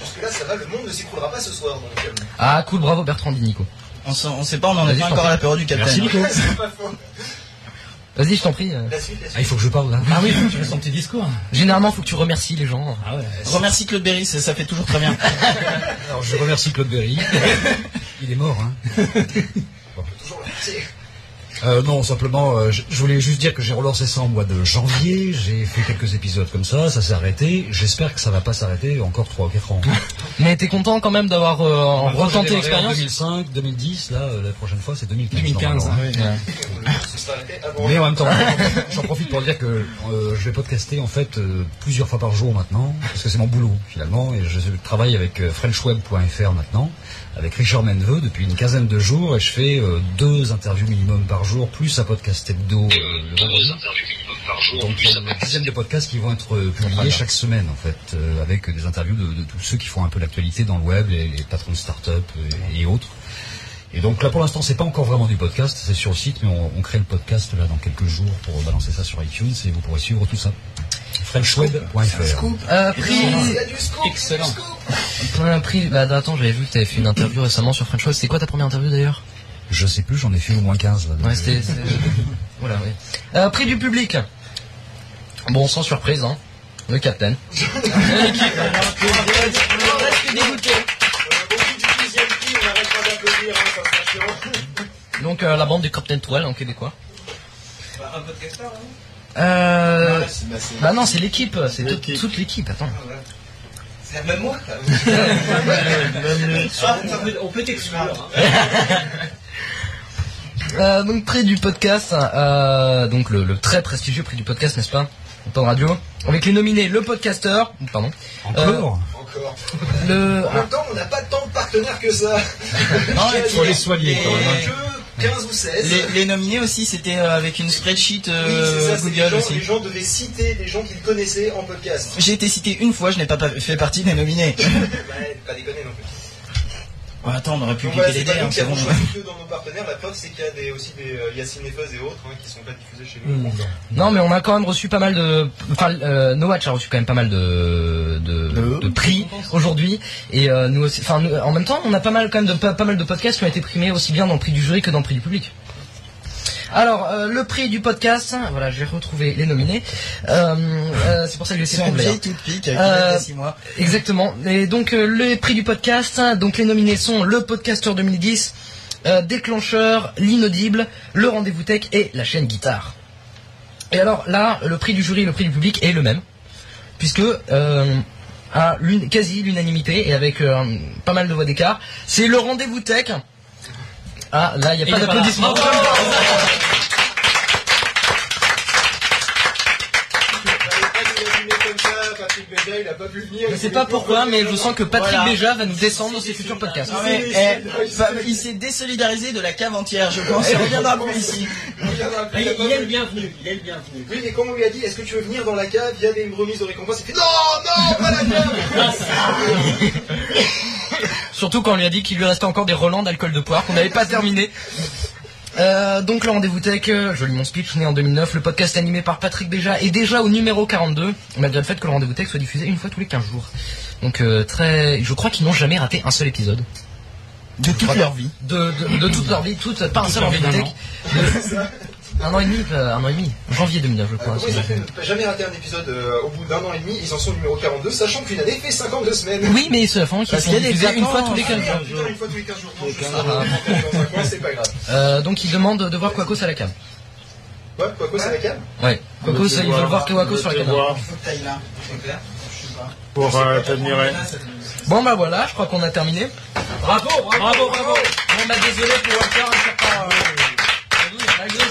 Jusque-là, ça va, le monde ne s'écroulera pas ce soir. Donc, Ah, cool, bravo Bertrand, dit Nico. On, on sait pas, on en est Vas-y, pas encore à prie. l'apéro du capitaine. Merci, Nico. Vas-y, je t'en prie. La suite, la suite. Ah, il faut que je parle là. Ah oui, Tu fais son petit discours. généralement, faut que tu remercies les gens. Ah ouais. Remercie Claude Berry, ça, ça fait toujours très bien. Alors je remercie Claude Berry. Il est mort, hein. Toujours la moitié. Euh, non, simplement, euh, je, je voulais juste dire que j'ai relancé ça en mois de janvier. J'ai fait quelques épisodes comme ça, ça s'est arrêté. J'espère que ça va pas s'arrêter encore 3 ou 4 ans. Mais t'es content quand même d'avoir euh, retenté l'expérience 2005, 2010, là, euh, la prochaine fois, c'est 2015. 2015, normalement. Ce sera arrêté avant. Mais en même temps, j'en profite pour dire que euh, je vais podcaster en fait euh, plusieurs fois par jour maintenant, parce que c'est mon boulot finalement, et je travaille avec euh, FrenchWeb.fr maintenant, avec Richard Menveux depuis une quinzaine de jours, et je fais euh, deux interviews minimum par jour, plus un podcast hebdo euh, le vendredi. Donc il y a une dizaine de podcasts qui vont être euh, publiés chaque semaine en fait, euh, avec des interviews de, de tous ceux qui font un peu l'actualité dans le web, les, les patrons de start-up et, et autres. Et donc là pour l'instant c'est pas encore vraiment du podcast, c'est sur le site, mais on, on crée le podcast là dans quelques jours pour balancer ça sur iTunes et vous pourrez suivre tout ça. Frenchweb.fr. euh, prix. Excellent. un prix, bah attends, j'avais vu que t'avais fait une interview récemment sur French Web. C'était quoi ta première interview d'ailleurs? Je sais plus, j'en ai fait au moins 15 là. Ouais, c'était. c'était- Voilà, oui. Euh, prix du public. Bon, sans surprise, hein. Le capitaine. Donc euh, la bande du Captain Toile en québécois. Un podcasteur, hein Euh... Bah, bah, Bah non, c'est l'équipe, c'est toute, L'équipe. toute l'équipe, attends. C'est même moi On peut t'exclure. Euh, donc prix du podcast, euh, donc le, le très prestigieux prix du podcast, n'est-ce pas Temps de radio. Avec les nominés, le podcasteur, pardon. Encore encore. Le, En même temps, on n'a pas tant de partenaires que ça. Non, et Faut les soigner quand même. hein. Que 15 ou 16. Les, les nominés aussi, c'était euh, avec une spreadsheet Oui, euh, c'est ça, c'est les Google gens, aussi. les gens devaient citer des gens qu'ils connaissaient en podcast. J'ai été cité une fois, je n'ai pas pa- fait partie des nominés. Ouais, pas déconner non plus. Ouais, attends, on aurait pu les pas dés, hein, c'est bon. que dans nos partenaires. La preuve, c'est qu'il y a des, aussi des euh, Yacine Efaz et autres hein, qui sont pas diffusés chez nous. Non, mais on a quand même reçu pas mal de. Enfin, euh, No Watch a reçu quand même pas mal de de, de prix aujourd'hui, et euh, nous aussi. Enfin, en même temps, on a pas mal quand même de pas, pas mal de podcasts qui ont été primés aussi bien dans le prix du jury que dans le prix du public. Alors, euh, le prix du podcast, voilà, j'ai retrouvé les nominés. Euh, euh, c'est pour ça que j'ai essayé de vieille hein. pique avec Euh, euh, 6 mois. Exactement. Et donc le prix du podcast, hein, donc les nominés sont le podcasteur 2010, euh, déclencheur, l'inaudible, le rendez-vous tech et la chaîne guitare. Et alors là, le prix du jury et le prix du public est le même, puisque à l'une- quasi l'unanimité et avec pas mal de voix d'écart, c'est le rendez-vous tech. Ah là, il n'y a pas d'applaudissements. Béja, il a pas pu venir. Je sais pas pourquoi, mais je sens que Patrick Voilà. Béja va nous descendre dans ses futurs podcasts. Non, mais, eh, fa- il s'est désolidarisé de la cave entière, je pense. Il reviendra plus ici. Il Il, a pas il est le bienvenu, il est le bienvenu. Oui, mais comme on lui a dit, est-ce que tu veux venir dans la cave? Il y a des remises de récompense. Il fait non, non, pas la cave Surtout quand on lui a dit qu'il lui restait encore des relents d'alcool de poire qu'on n'avait pas terminé. Euh, donc le rendez-vous tech, euh, je lis mon speech, né en 2009, le podcast animé par Patrick Béja est déjà au numéro 42, malgré le fait que le rendez-vous tech soit diffusé une fois tous les 15 jours. Donc euh, très, je crois qu'ils n'ont jamais raté un seul épisode. De toute leur vie. De, de, de toute leur vie, toute, pas un seul rendez-vous tech. Un an et demi, euh, un an et demi, janvier 2009 je crois. De ne jamais rater un épisode euh, au bout d'un an et demi Ils en sont au numéro 42, sachant qu'une année fait 52 semaines. Oui, mais c'est enfin qu'ils sont qu'il y a des diffusés une fois tous les 15 jours. Ah, putain, une fois tous les 15 jours. Non, je sais pas, dans un coin, c'est pas grave. Euh, donc ils demandent de voir Quacos à la cam. Ouais, quoi, quoi, c'est la cam Ouais, Quacos, ils veulent voir Quacos sur la c'est clair. Pas. pour euh, t'admirer. Bon bah voilà, je crois qu'on a terminé. Bravo, bravo, bravo, bravo. Bon bah désolé pour Walter, sait pas.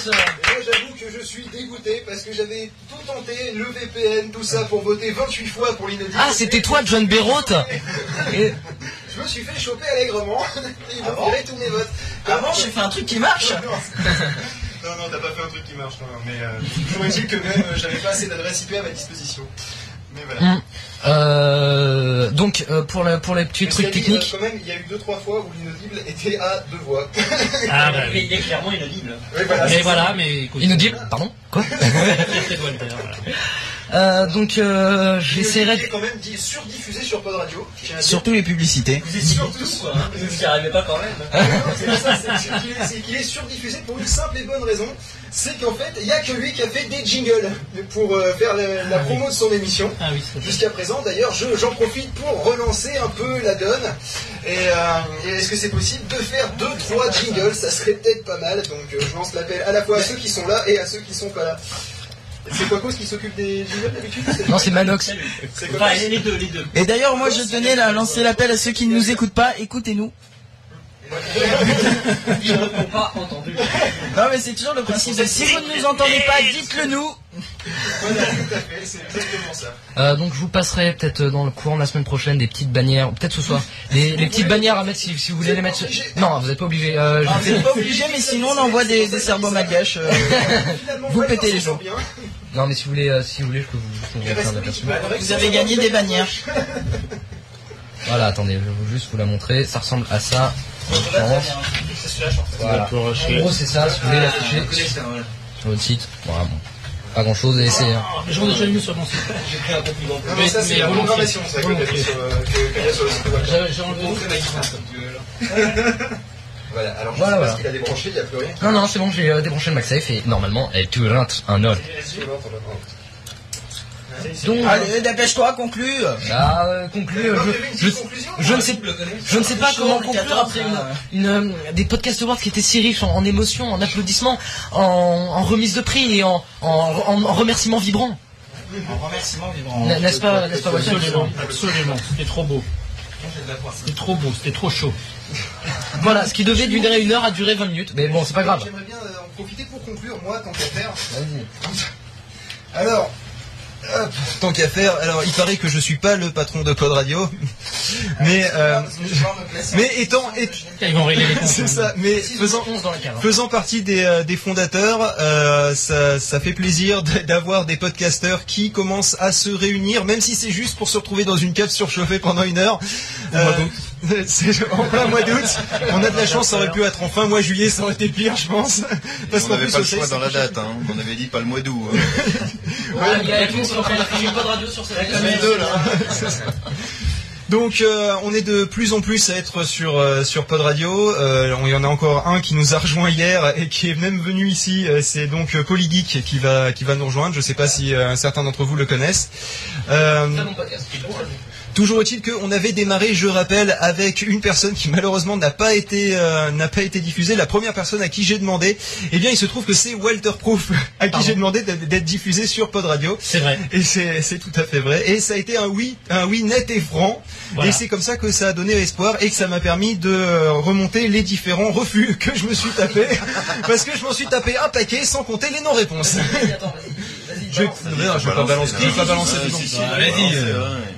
ce- j'avoue que je suis dégoûté parce que j'avais tout tenté, le VPN, tout ça, pour voter 28 fois pour l'inaudible. Ah, c'était toi, John Berroth Et- Je me suis fait choper allègrement. Ils Ah m'ont viré tous mes votes. Avant, j'ai fait un truc qui marche. Non, non, t'as pas fait un truc qui marche, non, mais euh, toujours est-il que même euh, j'avais pas assez d'adresse IP à ma disposition. Mais voilà. Hum. Euh, donc euh, pour, pour les petits Mais trucs techniques, euh, Quand même, il y a eu deux trois fois où l'inaudible était à deux voix. Ah bah oui. il est clairement inaudible. Oui, voilà, Mais voilà, mais écoute. inaudible, pardon Quoi voilà. Euh, Donc euh, j'essaierai... Est quand même dit surdiffusé sur Pod Radio. Surtout les publicités. Vous essayez tous, quoi. Hein. Vous n'y arrivez pas quand même. Ah, non, c'est pas ça, c'est qu'il est- c'est qu'il est surdiffusé pour une simple et bonne raison, c'est qu'en fait, il n'y a que lui qui a fait des jingles pour euh, faire la, la promo de son émission. Ah oui, Jusqu'à présent, d'ailleurs, je- j'en profite pour relancer un peu la donne. Et, euh, et est-ce que c'est possible de faire deux, trois jingles? Ça serait peut-être pas mal. Donc, euh, je lance l'appel à la fois à ceux qui sont là et à ceux qui sont pas là. C'est quoi cause qui s'occupe des jingles d'habitude Non, c'est Manox. C'est quoi Enfin, les deux, les deux. Et d'ailleurs, moi, je tenais à lancer l'appel à ceux qui ne nous écoutent pas. Écoutez-nous. Je ne pas entendu. Non, mais c'est toujours le principe de si vous ne nous entendez pas, dites-le nous. Voilà, tout à fait, c'est exactement ça. Euh, donc je vous passerai peut-être dans le courant de la semaine prochaine des petites bannières, peut-être ce soir, les, les petites bannières à mettre si, si vous voulez les mettre. sur- Non, vous n'êtes pas obligé. Euh, je Ah, Vous n'êtes pas obligé, mais sinon, on envoie des, des cerveaux malgaches. euh, Vous pétez les gens. Non, mais si vous voulez, euh, si vous voulez, je peux vous, je peux vous faire Vous avez gagné des bannières. Voilà, attendez, je vais juste vous la montrer. Ça ressemble à ça. En. Voilà. En gros, c'est ça. Si vous voulez l'afficher sur votre site, voilà, bon. pas grand-chose à essayer. hein. J'en ai déjà mis sur mon site. J'ai pris un compliment. Non, Mais- non, ça, c'est la volontiers. programmation, ça, que t'as mis Volontiers. sur, euh, le site. J'ai enlevé. Voilà, alors je Voilà, sais pas voilà. ce qu'il a débranché, il n'y a plus rien. Non, non, c'est bon, j'ai euh, débranché le MagSafe et normalement, elle tout rentre un ol. Donc, Allez, dépêche-toi, conclue. Ah, euh, euh, je, je, je ne sais, je ne sais pas comment conclure 14, après une, une, euh, des podcasts awards qui étaient si riches en, en émotions, en applaudissements, en, en remise de prix et en, en, en- en remerciements vibrants. En remerciement vibrant. N- N'est-ce pas, n'est-ce pas, Walter Absolument, absolument. C'était trop beau. C'était trop beau, c'était trop chaud. Voilà, ce qui devait durer une heure a duré 20 minutes, mais bon, c'est pas grave. J'aimerais bien euh, en profiter pour conclure, moi, tant qu'à faire. Alors, Hop, tant qu'à faire. Alors, il paraît que je suis pas le patron de Pod Radio, mais euh, mais étant, et- c'est ça. Mais faisant partie des, euh, des fondateurs, euh, ça, ça fait plaisir d'avoir des podcasteurs qui commencent à se réunir, même si c'est juste pour se retrouver dans une cave surchauffée pendant une heure. Euh, c'est en plein mois d'août. On a de la chance, ça aurait pu être en fin mois juillet, ça aurait été pire, je pense. Parce On n'avait pas le choix dans la date, hein. on avait dit pas le mois d'août. hein. Ouais, il y a pas de radio sur cette Les deux, là. Donc euh, on est de plus en plus à être sur euh, sur Pod Radio. Euh, il y en a encore un qui nous a rejoint hier et qui est même venu ici. C'est donc Polygeek qui va qui va nous rejoindre. Je sais pas si euh, certains d'entre vous le connaissent. Euh, Très bon podcast. Toujours est-il qu'on avait démarré, je rappelle, avec une personne qui malheureusement n'a pas été euh, n'a pas été diffusée. La première personne à qui j'ai demandé, eh bien, il se trouve que c'est Walter Proof à qui j'ai demandé d'être diffusé sur Pod Radio. C'est vrai. Et c'est c'est tout à fait vrai. Et ça a été un oui, un oui net et franc. Voilà. Et c'est comme ça que ça a donné espoir et que ça m'a permis de remonter les différents refus que je me suis tapé. parce que je m'en suis tapé un paquet sans compter les non-réponses. Je vais, non, je vais pas balancer, je vais pas balancer des noms. Vas-y.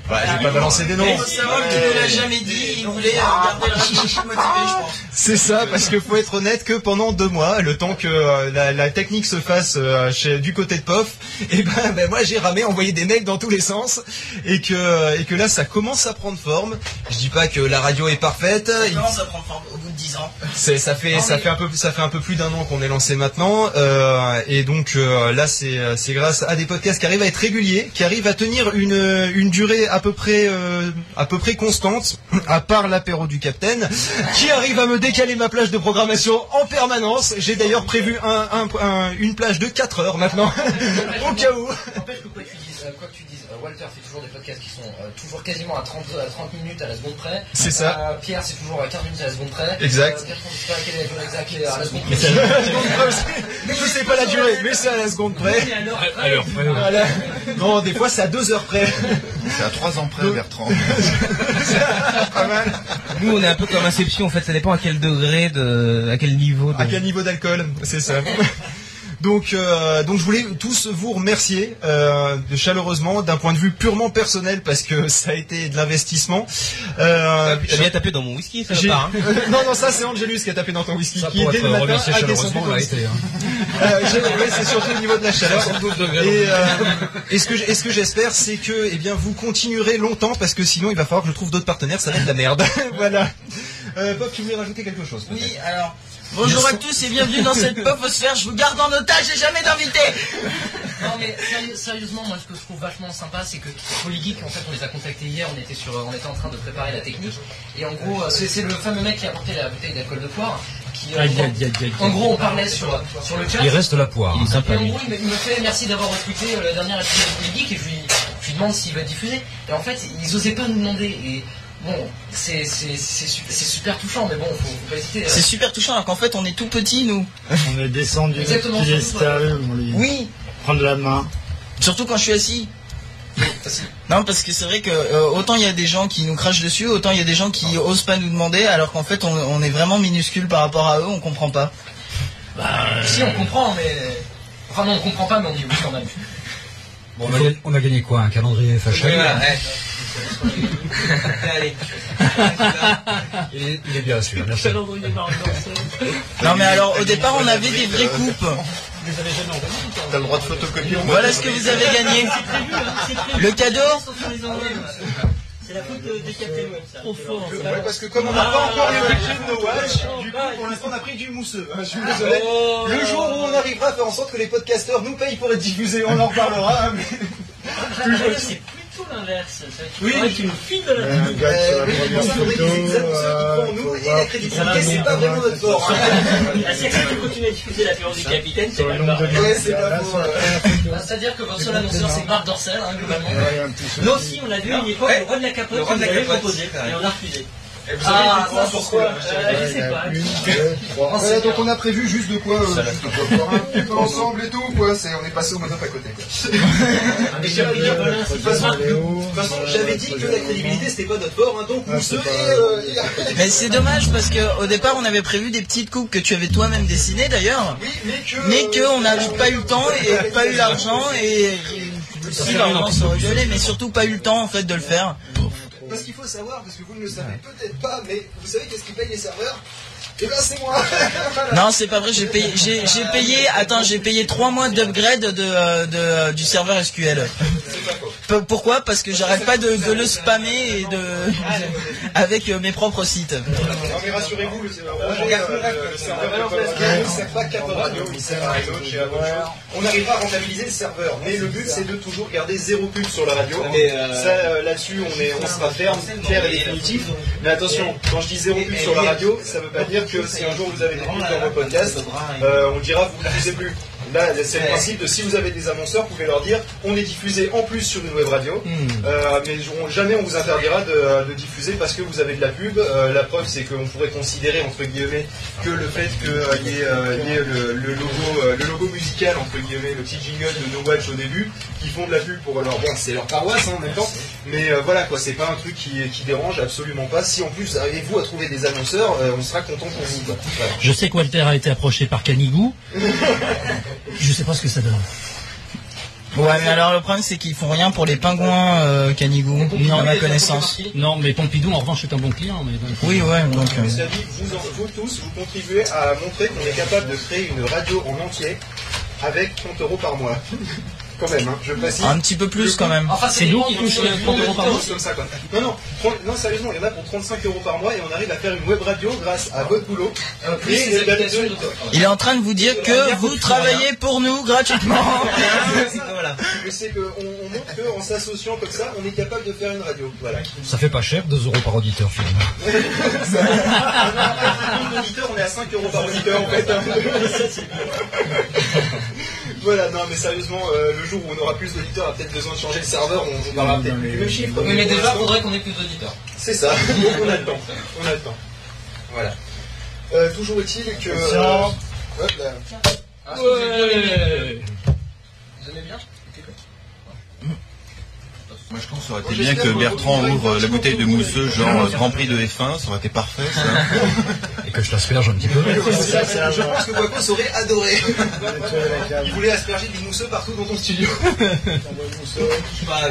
Bah, je vais pas balancer des noms. Il faut savoir qu'il ne l'a jamais dit, il voulait garder le reste motivé, je pense. C'est ça, parce que faut être honnête que pendant deux mois, le temps que euh, la, la technique se fasse euh, chez, du côté de POF, et ben, ben, moi j'ai ramé, envoyé des mails dans tous les sens, et que, et que là ça commence à prendre forme. Je dis pas que la radio est parfaite, Ça commence à prendre forme au bout de 10 ans. c'est, ça fait, Non, ça mais- fait un peu, ça fait un peu plus d'un an qu'on est lancé maintenant, euh, et donc euh, là c'est, c'est grâce à des podcasts qui arrivent à être réguliers, qui arrivent à tenir une, une durée à peu près, euh, à peu près constante, à part l'apéro du Capitaine, qui arrive à me décaler ma plage de programmation en permanence. J'ai d'ailleurs prévu un, un- un- une plage de 4 heures maintenant, au cas où. Tu euh, Walter fait toujours des podcasts qui sont euh, toujours quasiment à 30, à 30 minutes à la seconde près. C'est ça. Euh, Pierre, c'est toujours à 15 minutes à la seconde près. Exact. Euh, Bertrand, je sais pas quelle est la durée exacte à la seconde près. Je sais pas la durée, mais c'est à la seconde près. Alors, Voilà. Non, des fois c'est à 2 heures près. C'est à trois ans près, Bertrand. Pas mal. Nous, on est un peu comme Inception, en fait, ça dépend à quel degré, de, à quel niveau. De... À quel niveau d'alcool C'est ça. Donc, euh, donc je voulais tous vous remercier euh, de chaleureusement d'un point de vue purement personnel parce que ça a été de l'investissement. Euh, T'as bien tapé dans mon whisky, ça pas, hein non non ça c'est Angelus qui a tapé dans ton whisky Ça, qui dès le matin a descendu chaleureusement, ton whisky. été, hein. Euh, j'ai- ouais, c'est surtout au niveau de la chaleur. 72 degrés. Et, euh, et ce que et ce que j'espère, c'est que eh bien vous continuerez longtemps parce que sinon il va falloir que je trouve d'autres partenaires, ça va être de la merde. voilà. Euh, Bob, tu voulais rajouter quelque chose Oui, alors. Bonjour à tous et bienvenue dans cette pofosphère. Je vous garde en otage, j'ai jamais d'invité. Non mais sérieux- sérieusement, moi ce que je trouve vachement sympa, c'est que Polygeek, en fait, on les a contactés hier, on était sur, on était en train de préparer la technique, et en gros, euh, c'est c'est le fameux mec qui a apporté la bouteille d'alcool de poire, qui, euh, Aïe, aïe, aïe, aïe, en gros, on parlait sur sur le chat. Il reste la poire. Et en lui. gros, il me, il me fait merci d'avoir retweeté euh, la dernière épisode de Polygeek, et je lui, je lui demande s'il va diffuser. Et en fait, ils osaient pas nous demander. Et bon, c'est c'est c'est su- c'est super touchant, mais bon, faut, faut pas hésiter. C'est super touchant alors qu'en fait on est tout petits nous. On est descendu du Exactement, piédestal, on lui Oui, prendre la main. surtout quand je suis assis. Non, parce que c'est vrai que euh, autant il y a des gens qui nous crachent dessus, autant il y a des gens qui osent pas nous demander, alors qu'en fait on, on est vraiment minuscule par rapport à eux, on comprend pas. Si on comprend, mais enfin non, on comprend pas, mais on dit oui quand même. Bon, on, a gagné, on a gagné quoi Un calendrier fâché Allez. il, est, il est bien sûr, merci. Non mais alors au départ on avait des vraies coupes. T'as le droit de photocopier Voilà ce que vous avez gagné. Le cadeau C'est la faute de, de Captain Web, ça. Trop fort. Ouais, parce que comme on n'a pas encore eu de nos watch, du coup pour l'instant on a pris du mousseux. hein, Je suis désolé. Le jour où on arrivera à faire en sorte que les podcasteurs nous payent pour être diffusés, on en reparlera. hein, mais- C'est plutôt l'inverse. Oui. Tu nous files de la Un gars sur la première photo, qui euh, la c'est pas vraiment notre fort. que tu continues à diffuser la période du capitaine, c'est pas le. Ouais, c'est là, pas là, la. Bah, C'est-à-dire que votre seul annonceur c'est Marc Dorcel, hein, globalement. Nous aussi, on a vu une époque, le roi de la capote, on la nous avait capote, proposé, et on a refusé. Ah, ça pourquoi Euh, Je sais pas. Une, deux, trois. Voilà, donc on a prévu juste de quoi, euh, juste de quoi boire un petit peu ensemble et tout, quoi. C'est, on est passé au monop à côté, quoi. Ah, Mais de toute façon, Léo. de toute façon, j'avais dit que la crédibilité c'était pas notre fort, hein, donc Ah, mousseux c'est et, pas- euh, et- Mais c'est dommage parce que au départ on avait prévu des petites coupes que tu avais toi-même dessinées d'ailleurs. Oui, mais que. Mais qu'on n'a pas eu le temps et pas eu l'argent et Si, aller, mais surtout pas eu le temps en fait de le faire. Parce qu'il faut savoir, parce que vous ne le savez peut-être pas, mais vous savez qu'est-ce qui paye les serveurs? Eh ben c'est moi Non, c'est pas vrai. J'ai payé, j'ai, j'ai payé. Attends, j'ai payé trois mois d'upgrade de, euh, de, euh, du serveur SQL. P- Pourquoi? Parce que j'arrête pas de, de le spammer et de avec euh, mes propres sites. Non mais rassurez-vous, le serveur euh. On n'arrive pas à rentabiliser le serveur, mais le but c'est de toujours garder zéro pub sur la radio. Et ça, là-dessus, on, est, on sera ferme, clair et définitif. Mais attention, quand je dis zéro pub sur la radio, ça veut pas dire que si un jour vous avez des dans vos podcasts, euh, on dira vous ne diffusez plus. Là, c'est le principe de si vous avez des annonceurs, vous pouvez leur dire on est diffusé en plus sur une web radio, euh, mais jamais on vous interdira de, de diffuser parce que vous avez de la pub. Euh, la preuve, c'est qu'on pourrait considérer entre guillemets que le fait qu'il y ait, euh, y ait le, le logo, le logo musical entre guillemets, le petit jingle de No Watch au début, qui font de la pub pour leur bon, c'est leur paroisse hein, en même temps, mais voilà quoi, c'est pas un truc qui, qui dérange absolument pas. Si en plus vous arrivez vous à trouver des annonceurs, on sera content pour vous. quoi. Voilà. Je sais que Walter a été approché par Canigou. Je sais pas ce que ça donne. Ouais, mais alors le problème c'est qu'ils font rien pour les pingouins euh, Canigou, ni en ma connaissance. Non, mais Pompidou, en revanche, est un bon client. Mais Oui, ouais, donc. euh, dit, vous, en- vous tous, vous contribuez à montrer qu'on est capable de créer une radio en entier avec 30 euros par mois. quand même, hein, je précise. Un petit peu plus quand même. Enfin, C'est nous qui touchons les 30 euros par mois comme ça, quoi. Non, non, 30 non, sérieusement, il y en a pour 35 euros par mois et on arrive à faire une web radio grâce à votre boulot. plus Et les la- applications Il est en train de vous dire que vous travaillez pour nous gratuitement. Mais c'est qu'on on montre qu'en s'associant comme ça, on est capable de faire une radio. Voilà. Ça fait pas cher, 2 euros par auditeur finalement. On est à 5 euros par auditeur en fait. voilà, non mais sérieusement, euh, le jour où on aura plus d'auditeurs, on a peut-être besoin de changer le serveur, on, on parlera peut-être plus du même chiffre. Oui, mais déjà, l'instant- faudrait qu'on ait plus d'auditeurs. C'est ça, on a le temps. On a le temps. Voilà. Euh, toujours est-il que. Hop là. Ah, Ouais. Vous aimez bien Moi je pense que ça aurait été bien que Bertrand ouvre la bouteille de mousseux genre euh, Grand Prix de F1, ça aurait été parfait ça. Et que je l'asperge un petit peu. Ça, c'est- Je pense que Quacos aurait adoré. Il voulait asperger du mousseux partout dans ton studio.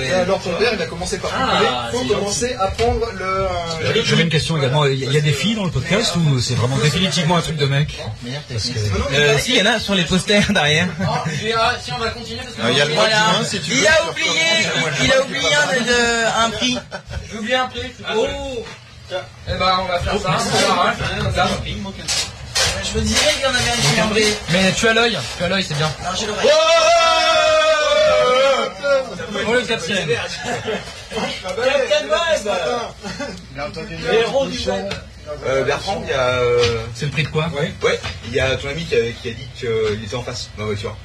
Et alors ton père, il a commencé par Ah, Il faut c'est commencer à prendre le. euh, J'avais une question également. Il y a- des filles dans le podcast ou c'est vraiment définitivement un truc de mec? Euh, si, il y en a sur les posters derrière. Ah, si on va continuer parce que Ah, il y a le droit Voilà. divin, si tu veux. Il a oublié, il a oublié un, de- un prix. J'ai oublié un prix. Oh Eh ben, on va faire ça. Je me disais qu'il y en avait un qui viendrait. Mais tu as l'œil, tu as l'œil, c'est bien. Alors j'ai l'oreille. Oh le capitaine. Héros du web. Euh, Bertrand, il y a. euh, c'est le prix de quoi Ouais. Ouais, il y a ton ami qui a, qui a dit qu'il était en face dans la voiture.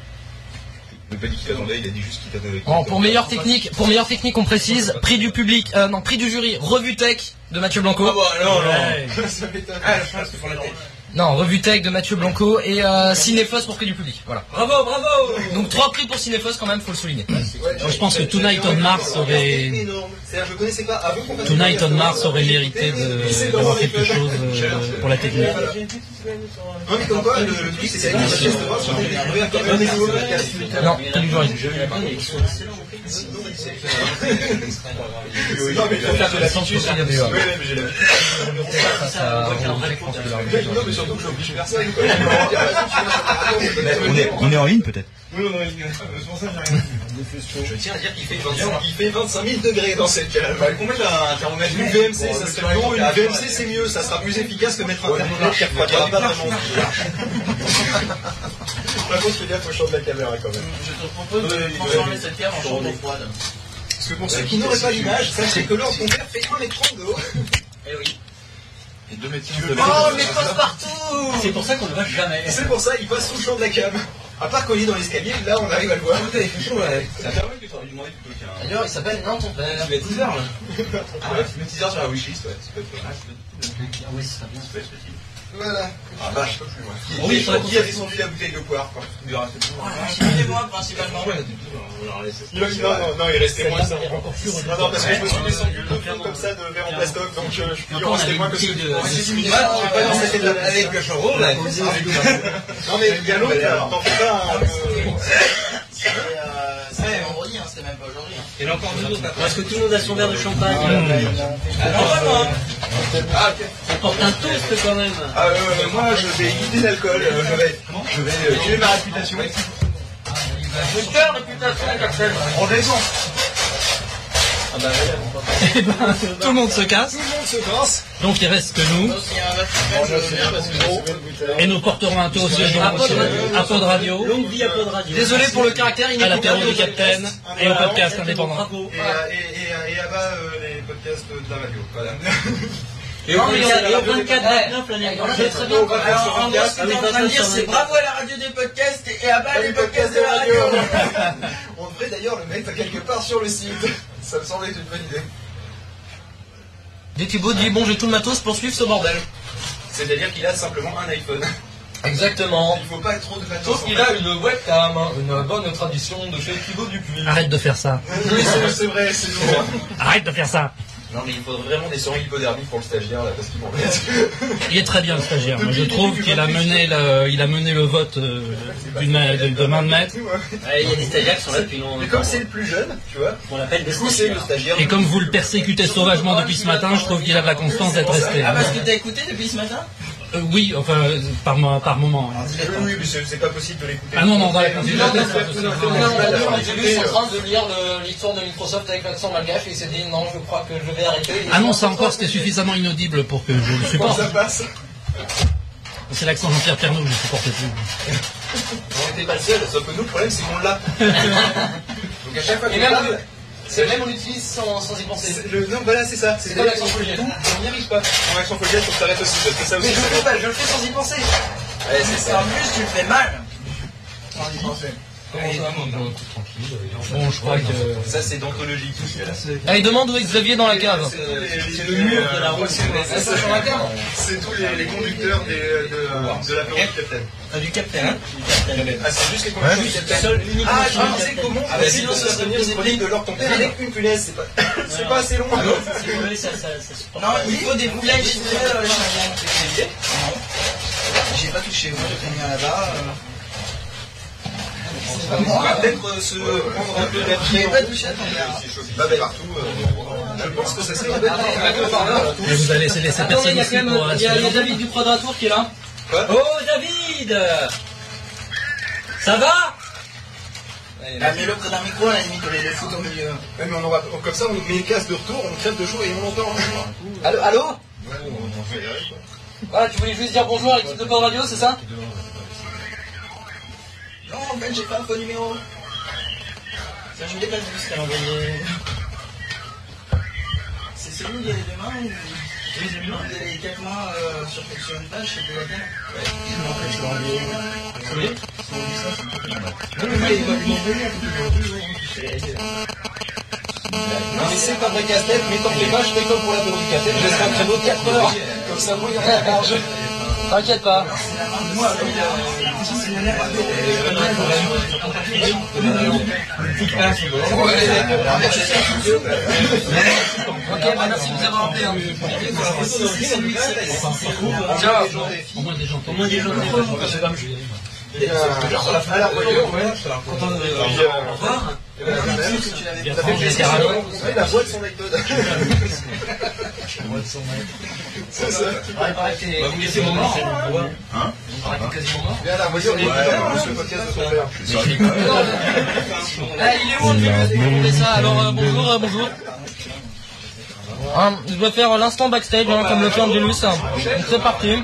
Il n'a pas dit qu'il t'attendait, il a dit juste qu'il t'attendait. qu'il Bon, pour meilleure technique, pour meilleure technique, on précise prix du public, euh, non prix du jury, revue tech de Mathieu Blanco. Ah bah non, non. Ouais. Ça m'étonne. Ah, je pense que pour la tête. Non, revue tech de Mathieu Blanco et euh, Cinéphos pour prix du public. Voilà. Bravo, bravo. Donc trois prix pour Cinéphos quand même, faut le souligner. Je pense que Tonight on Mars aurait, énorme. C'est-à-dire, je connaissais pas avant qu'on fasse Tonight on Mars aurait mérité de- d'avoir quelque chose euh, pour la technique. Non, mais comme quoi, le, c'est on quand même. Non, du jury. Non, mais il faut faire de la censure. Il y avait, euh, Oui, oui, mais j'ai l'habitude. Ça, je pense que Non, mais surtout que j'oblige personne. On est, on est en ligne peut-être Oui, non, il- c'est pour ça que j'ai rien dit. Je tiens à dire qu'il fait 25 il fait 25 000 degrés dans cette cale. Combien un thermomètre Une VMC, ça serait non, une VMC c'est mieux, ça sera plus efficace que mettre un thermomètre qui refroidira pas vraiment. Par contre, fais gaffe au champ de la caméra quand même. Je te propose de transformer cette pierre en chambre froide. Parce que pour ceux qui n'auraient pas l'image, sachez que l'ordre ton fait 1m30 de haut. Eh oui. Et deux médecins Oh, mais passe partout C'est pour ça qu'on ne va jamais. C'est pour ça, il passe sous le champ de la cam. À part il est dans l'escalier, là on arrive à le voir. Ça fait dû demander qu'un. D'ailleurs, il s'appelle Non ton père. Tu mets 10 heures là. Ah ouais, tu mets 10 heures sur la wishlist, ouais. Ça peut être pas mal. Oui, ça bien. Ça peut être utile. Voilà. Ah vache, je peux plus moi. Oui, Qui- Qui a descendu la bouteille de poire quoi? Tout. C'est moi principalement. Ouais, laisser. Non, non, non, non, il restait moins ça. encore plus Non, non, parce que je me suis descendu comme ça de verre en plastoc, donc euh, je il en restait moins que ce que j'ai Je pas dans cette. Avec le chevreau là. Non, mais il y a l'autre, là, t'en fais pas un peu. Et, C'était vendredi, hein, c'était même Et là encore deux autres. Parce que tout le monde a son verre de champagne. Ah, ok. On porte un toast quand même. Ah, euh, moi, je vais éviter l'alcool. euh, je vais, je vais euh, tuer ma réputation. J'ai réputation, Axel. En raison. Tout le monde se casse. Tout le monde se casse. Donc il reste que nous. Et nous porterons un toast À Pod Radio. à Pod Radio, Longue vie à Pod Radio. Désolé pour le caractère à l'apéro du Capitaine et au podcast indépendant. Et, euh, à bas les podcasts de la radio. Voilà. Et au 24, et au 24, 29 l'année prochaine. très bien. Alors, en gros, ce en train de dire, c'est bravo à la radio des podcasts et à bas les podcasts de la radio. On devrait d'ailleurs le mettre quelque part sur le site. Ça me semble être une bonne idée. Dès Thibaut dit bon j'ai tout le matos pour suivre ce bordel. C'est-à-dire qu'il a simplement un iPhone. Exactement. Il faut pas trop de matos. Sauf qu'il a une webcam, hein, une bonne tradition de chez Thibaut Dupuis. Arrête de faire ça. Oui, c'est c'est vrai, c'est nouveau. Arrête de faire ça. Non, mais il faudrait vraiment des seringues hypodermiques pour le stagiaire, là, parce qu'il m'embête. Il est très bien le stagiaire. Moi, je trouve qu'il a mené le, il a mené le vote euh, d'une main- de, de main de maître. Ouais, Il y a des stagiaires qui sont là depuis longtemps. Mais comme c'est le plus jeune, tu vois, On l'appelle des stagiaires. stagiaire. Et comme vous le persécutez sauvagement depuis ce matin, je trouve qu'il a de la constance d'être resté. Ah, parce que t'as écouté depuis ce matin? Euh, oui, enfin, par, mo- par moment. hein. Oui, oui, mais c'est pas possible de l'écouter. Ah non, non, dans la Non, continuité, c'est pas que- possible. J'ai train de lire l'histoire de Microsoft avec l'accent malgache et il s'est dit non, je crois que je vais arrêter. Ah non, ça encore, c'était suffisamment inaudible pour que je le Comment supporte. ça passe C'est l'accent Jean-Pierre Pernaut que je supportais plus. On n'était pas le seul, sauf que nous, le problème, c'est qu'on l'a. Donc à chaque fois qu'on même, c'est même on l'utilise sans, sans y penser. le, non, voilà, c'est ça. C'est comme l'accent folliette. Tout, on n'y arrive pas. En accent folliette, faut que t'arrêtes aussi, parce que ça aussi, Mais je le fais pas, je le fais sans y penser. Ouais, c'est C'est ça. en plus, tu le fais mal. Sans y penser. Bon, je crois que... Ça, c'est d'anthologie, tout ce là Allez, demande où est Xavier dans la cave. C'est le mur de la route. C'est ça sur la cave C'est tous les, les conducteurs des, de, de la du capitaine. Ah, du capitaine. Ah, c'est juste les conducteurs du capitaine. Ah, je me disais comment Ah, bah, sinon ça serait mieux, c'est de l'or ton père avec une punaise, c'est pas, c'est pas assez long. Ah non, il faut des euh. Non. J'ai pas touché, moi j'ai mis là-bas. On va peut-être se prendre un peu bête partout. Je pense que ça serait idée. Mais vous allez laisser personne il y a ici pour il y a, rester. il y a David du Quadratour qui est là. Oh, David Ça va Ah, mets-le près d'un micro, à la limite, on les fout au milieu. Ouais, mais on aura, comme ça, on met une casse de retour, on crève de chaud et on l'entend. Allô, allô Ouais, on fait quoi. Voilà, tu voulais juste dire bonjour à l'équipe de Pod Radio, c'est ça Non, en fait, j'ai pas le faux numéro. Ça, je l'ai pas vu ce qu'elle a envoyé. C'est celui où il y a les deux mains ou non, il y a les quatre mains euh, sur, sur une page, c'est de la terre Ouais. Non, en fait, je ça, c'est pas mal. Non, mais il va lui envoyer Non, mais c'est pas vrai casse-tête, mais tant que les vaches, je fais comme pour la du casse-tête, je laisserai un créneau de 4 heures. Comme ça, moi, il y en a. T'inquiète pas. Ok, bah merci de nous avoir appelé. hein. Au moins des gens. Au moins des gens. Au revoir. Ça fait la voix de son iPod. C'est ça. Vous laissez mon mort. Hein quasiment mort. Viens à la on écoute en plus le podcast de son père. Ah, il est où on demander ça Alors euh, bonjour, euh, bonjour. Hein, je dois faire l'instant backstage hein, comme le fait Angelus. C'est parti.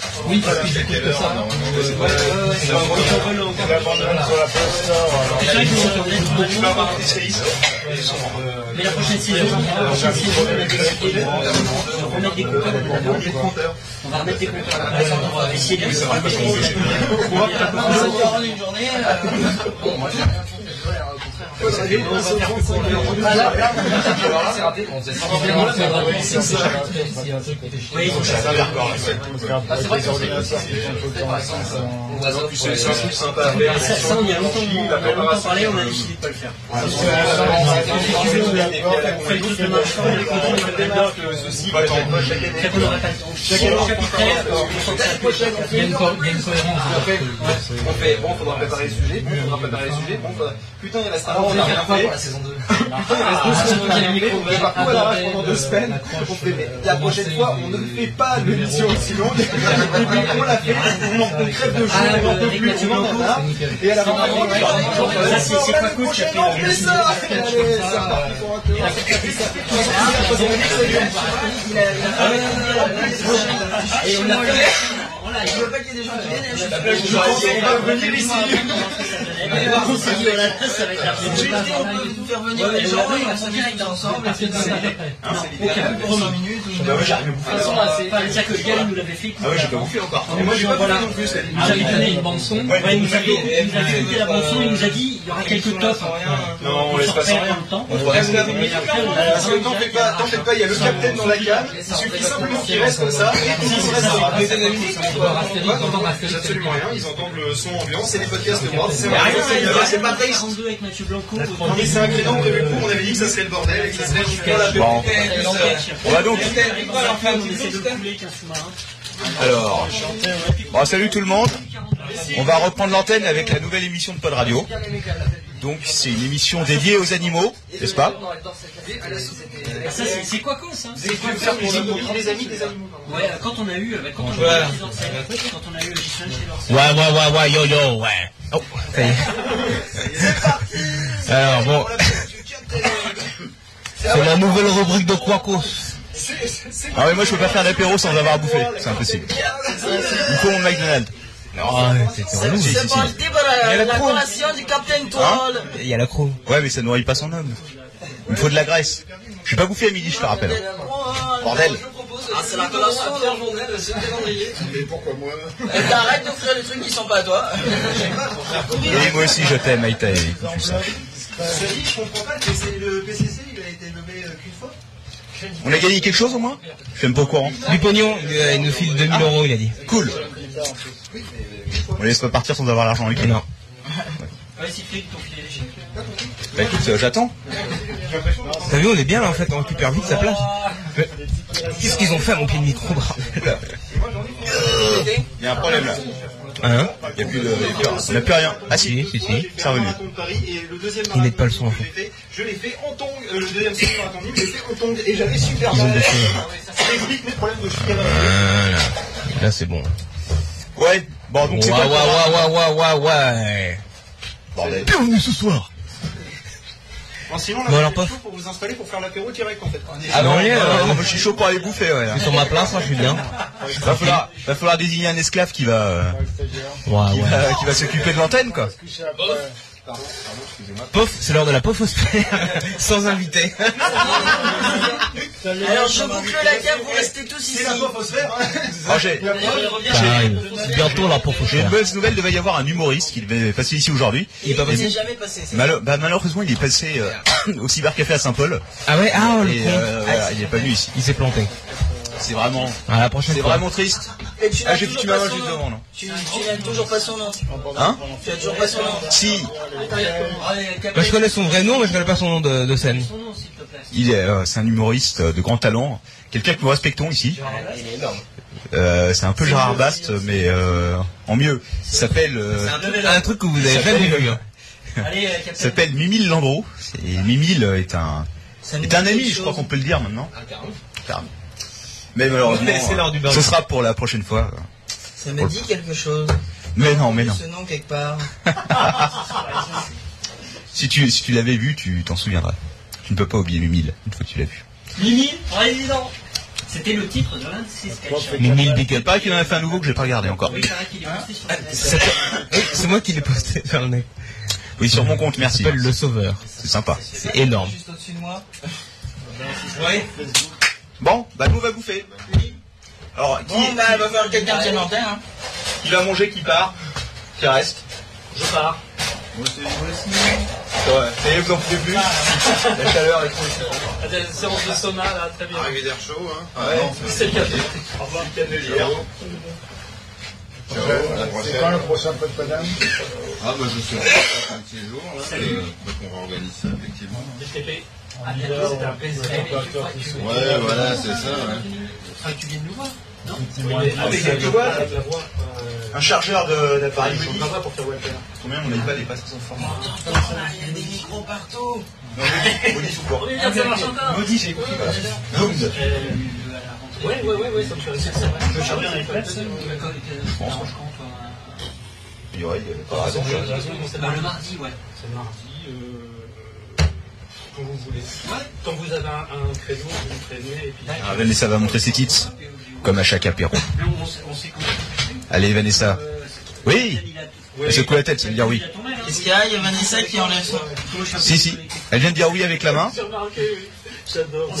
En a pas. Ça c'est sur. Oui. Oui, parce que que. Mais la prochaine saison, la prochaine saison, on va mettre des compteurs. On va remettre des compteurs on va essayer de les On va faire une journée. Bon, moi j'ai rien On fait tous le match, on les continue, on fait bien que ceci va être en poche chaque année. Chaque année, on répète. Chaque année, on fait Chapitre pareil. 13, on L'année prochaine, on Il y a fait une, co- il y a une cohérence. Après, on fait, bon, faudra préparer le sujet, bon, faudra préparer le sujet. Putain, il reste un an, on n'a rien fait. pour la saison 2. Putain, il reste deux semaines, on a rien fait, on fait pas tout à l'arrache pendant deux semaines. On fait, mais la prochaine fois, on ne fait pas l'émission aussi longue. Et puis, on l'a fait, on crève de chaud, on en peut plus, on en a. Et à la fin, on Ça, c'est a fait on le fait ça! Allez, c'est reparti pour un tour. Et on a fait. Je veux pas qu'il y ait des gens qui viennent. je- La blague, je pense qu'on va venir ici. On s'est dit, voilà, ça va être la J'ai dit, on peut vous faire venir les gens direct ensemble. C'est Hein, Aucun minutes. Bah ouais. De toute façon, pas ça que Gaël nous l'avait fait. Ah ouais, j'ai pas bouffé encore. Et moi, j'ai pas bouffé voilà. non plus, ça dit. Il nous avait donné une il nous avait, il nous avait écouté la bande son, il nous a dit, il y aura quelques tops. Non, on laisse rien. a Parce que t'en fais pas, pas, il y a le capitaine dans la cam, il suffit simplement qu'il reste comme ça, et s'il reste des va entendre absolument rien, ils entendent le son ambiant, c'est les podcasts de Word, c'est rien, pas fait 32 avec Mathieu Blanco. Non mais c'est un créneau prévu pour, on avait dit que ça serait le bordel, et que ça serait jusqu'à la Bon. On va donc. Alors, bon, salut tout le monde. On va reprendre l'antenne avec la nouvelle émission de Pod Radio. Donc, c'est une émission dédiée aux animaux, n'est-ce pas Ça, c'est- c'est quoi cause, ça C'est quoi faire pour le les amis des animaux Ouais, quand on a eu, bah, quand on a eu Ouais. quand on a eu chez. Ouais, ouais, ouais, ouais, yo, yo, ouais. Oh, ça y est. Alors, bon. C'est la nouvelle rubrique de Quacos. Ah oui, moi je peux pas faire d'apéro sans avoir à bouffer, c'est impossible. Il faut mon McDonald's. Ah, c'était relou. Si, si, C'est si. parti pour la, Il y a la collation du Captain Hein Toile. Il y a la croix. Ouais, mais ça nourrit pas son homme. Il me faut de la graisse. Je suis pas bouffé à midi, je te rappelle. Bordel. Ah, c'est la collation de la journée de ce calendrier. Mais pourquoi moi Et t'arrêtes d'offrir les trucs qui sont pas à toi. Et moi aussi je t'aime, Aïta, dit, je comprends pas, le PC le PCC, il a été levé euh, qu'une fois On a gagné quelque chose au moins? Je suis même pas au courant. Du pognon, euh, il nous file 2000 euros, il a dit. Cool. On laisse pas partir sans avoir l'argent avec. Non. Ouais, Siegfried, ton filet léger. Bah écoute, euh, j'attends. T'as vu, on est bien là en fait, on récupère vite sa place. Mais Qu'est-ce qu'ils ont fait à mon pied de micro, bordel Il y a un problème là. Hein Il y a plus de. On n'a plus rien. Ah si, Si, si, c'est revenu. Marathon Ils mettent pas le marathon son, en fait, Je l'ai fait en tong, euh, le deuxième semi-marathon, je l'ai fait en tong, et j'avais super mal. choses. Ça explique mes problèmes de Voilà. Là, c'est bon. Ouais. Bon, donc Ouais, c'est ouais, programme ouais, ouais, ouais, ouais. Bordel. Bienvenue ce soir. Bon, sinon, là, Bon, alors, c'est pof. chaud pour vous installer pour faire l'apéro direct, en fait. Ah non, Non, rien, non, euh, non, moi, je suis chaud pour aller bouffer, ouais. Je suis sur ma place, moi, je suis bien. Va falloir, va falloir désigner un esclave qui va, euh, Ouais, qui ouais. va, qui va s'occuper de l'antenne, quoi. Pof, c'est l'heure de la pofosphère. Sans invité. Alors je boucle la cave, vous restez tous ici. C'est la pofosphère, hein. Ah, j'ai, Ça arrive. Bientôt la j'ai une bonne nouvelle, devait y avoir un humoriste qui devait passer ici aujourd'hui. Il Il n'est jamais passé. c'est bah, malheureusement, il est passé euh, au cybercafé à Saint-Paul. Ah ouais, ah, le Et con. euh, voilà, il est pas venu ici. Il s'est planté. C'est vraiment, À la prochaine c'est vraiment triste. Et tu Ah, n'as j'ai toujours tu pas son juste nom. devant, non Tu, tu n'as toujours pas son nom. Hein Tu as toujours pas son nom. Si, Bah, je connais son vrai nom, mais je connais pas son nom de, de scène. Son nom, s'il te plaît. il est, euh, c'est un humoriste euh, de grand talent. Quelqu'un que nous respectons ici. Il est énorme. Euh, c'est un peu Gérard Bast, mais euh, en mieux. Il s'appelle, euh, Un truc que vous avez jamais vu. hein. Allez, s'appelle Mimile Landreau. Et Mimile est un, est un ami, je crois qu'on peut le dire maintenant. Mais malheureusement, l'heure du bain. ce sera pour la prochaine fois. Ça me dit quelque chose. Mais non, mais non. Ce nom quelque part. Si tu, si tu l'avais vu, tu t'en souviendrais. Tu ne peux pas oublier Mimile, une fois que tu l'as vu. Mimi, président. C'était le titre de l'un de ses sketchs. Mimile Big paraît qu'il en a fait un nouveau que j'ai pas regardé encore. Oui, Oui, C'est moi qui l'ai posté sur le net. Oui, sur mon compte, merci. s'appelle Le Sauveur. C'est sympa. C'est énorme. Juste au-dessus de moi. Oui. Bon, bah nous on va bouffer. Alors, qui, Bon, bah, va quelqu'un l'antenne. Hein. qui va manger, qui part, qui reste Je pars. Moi, c'est- moi aussi. Ouais, ça y est, vous en pouvez plus. La chaleur est trop ici. Séance de sauna, là, très bien. Arrivée d'air chaud, hein. Ah, Ouais, C'est le café. Au revoir, C'est prochaine. quand le prochain peu de Ah bah je sais pas, un petit jour là, euh, donc on réorganise ça effectivement. À bientôt, c'était un plaisir. Ouais voilà c'est ça. Ouais. Tu viens de nous voir Non voix. Un chargeur de- d'appareil Modi. pas pour faire Walter. Combien iPad est pas sans format Il y a des micros partout. Ça marche encore. Modi, j'ai compris. Zoomed. Ouais, ouais, ouais, ouais, ça me fait réussir. Tu peux charger un iPad Il y aurait, il y avait pas raison. C'est Bah, le mardi, ouais. C'est mardi. Euh, Quand vous voulez. Quand vous avez un, un créneau, vous me prévenez et puis. Ah, Vanessa va montrer ses tips, comme à chaque apéro. Allez Vanessa. Oui Elle secoue la tête, ça veut dire oui. Qu'est-ce qu'il y a? Il y a Vanessa qui enlève son. Si, si. Elle vient de dire oui avec la main. J'adore.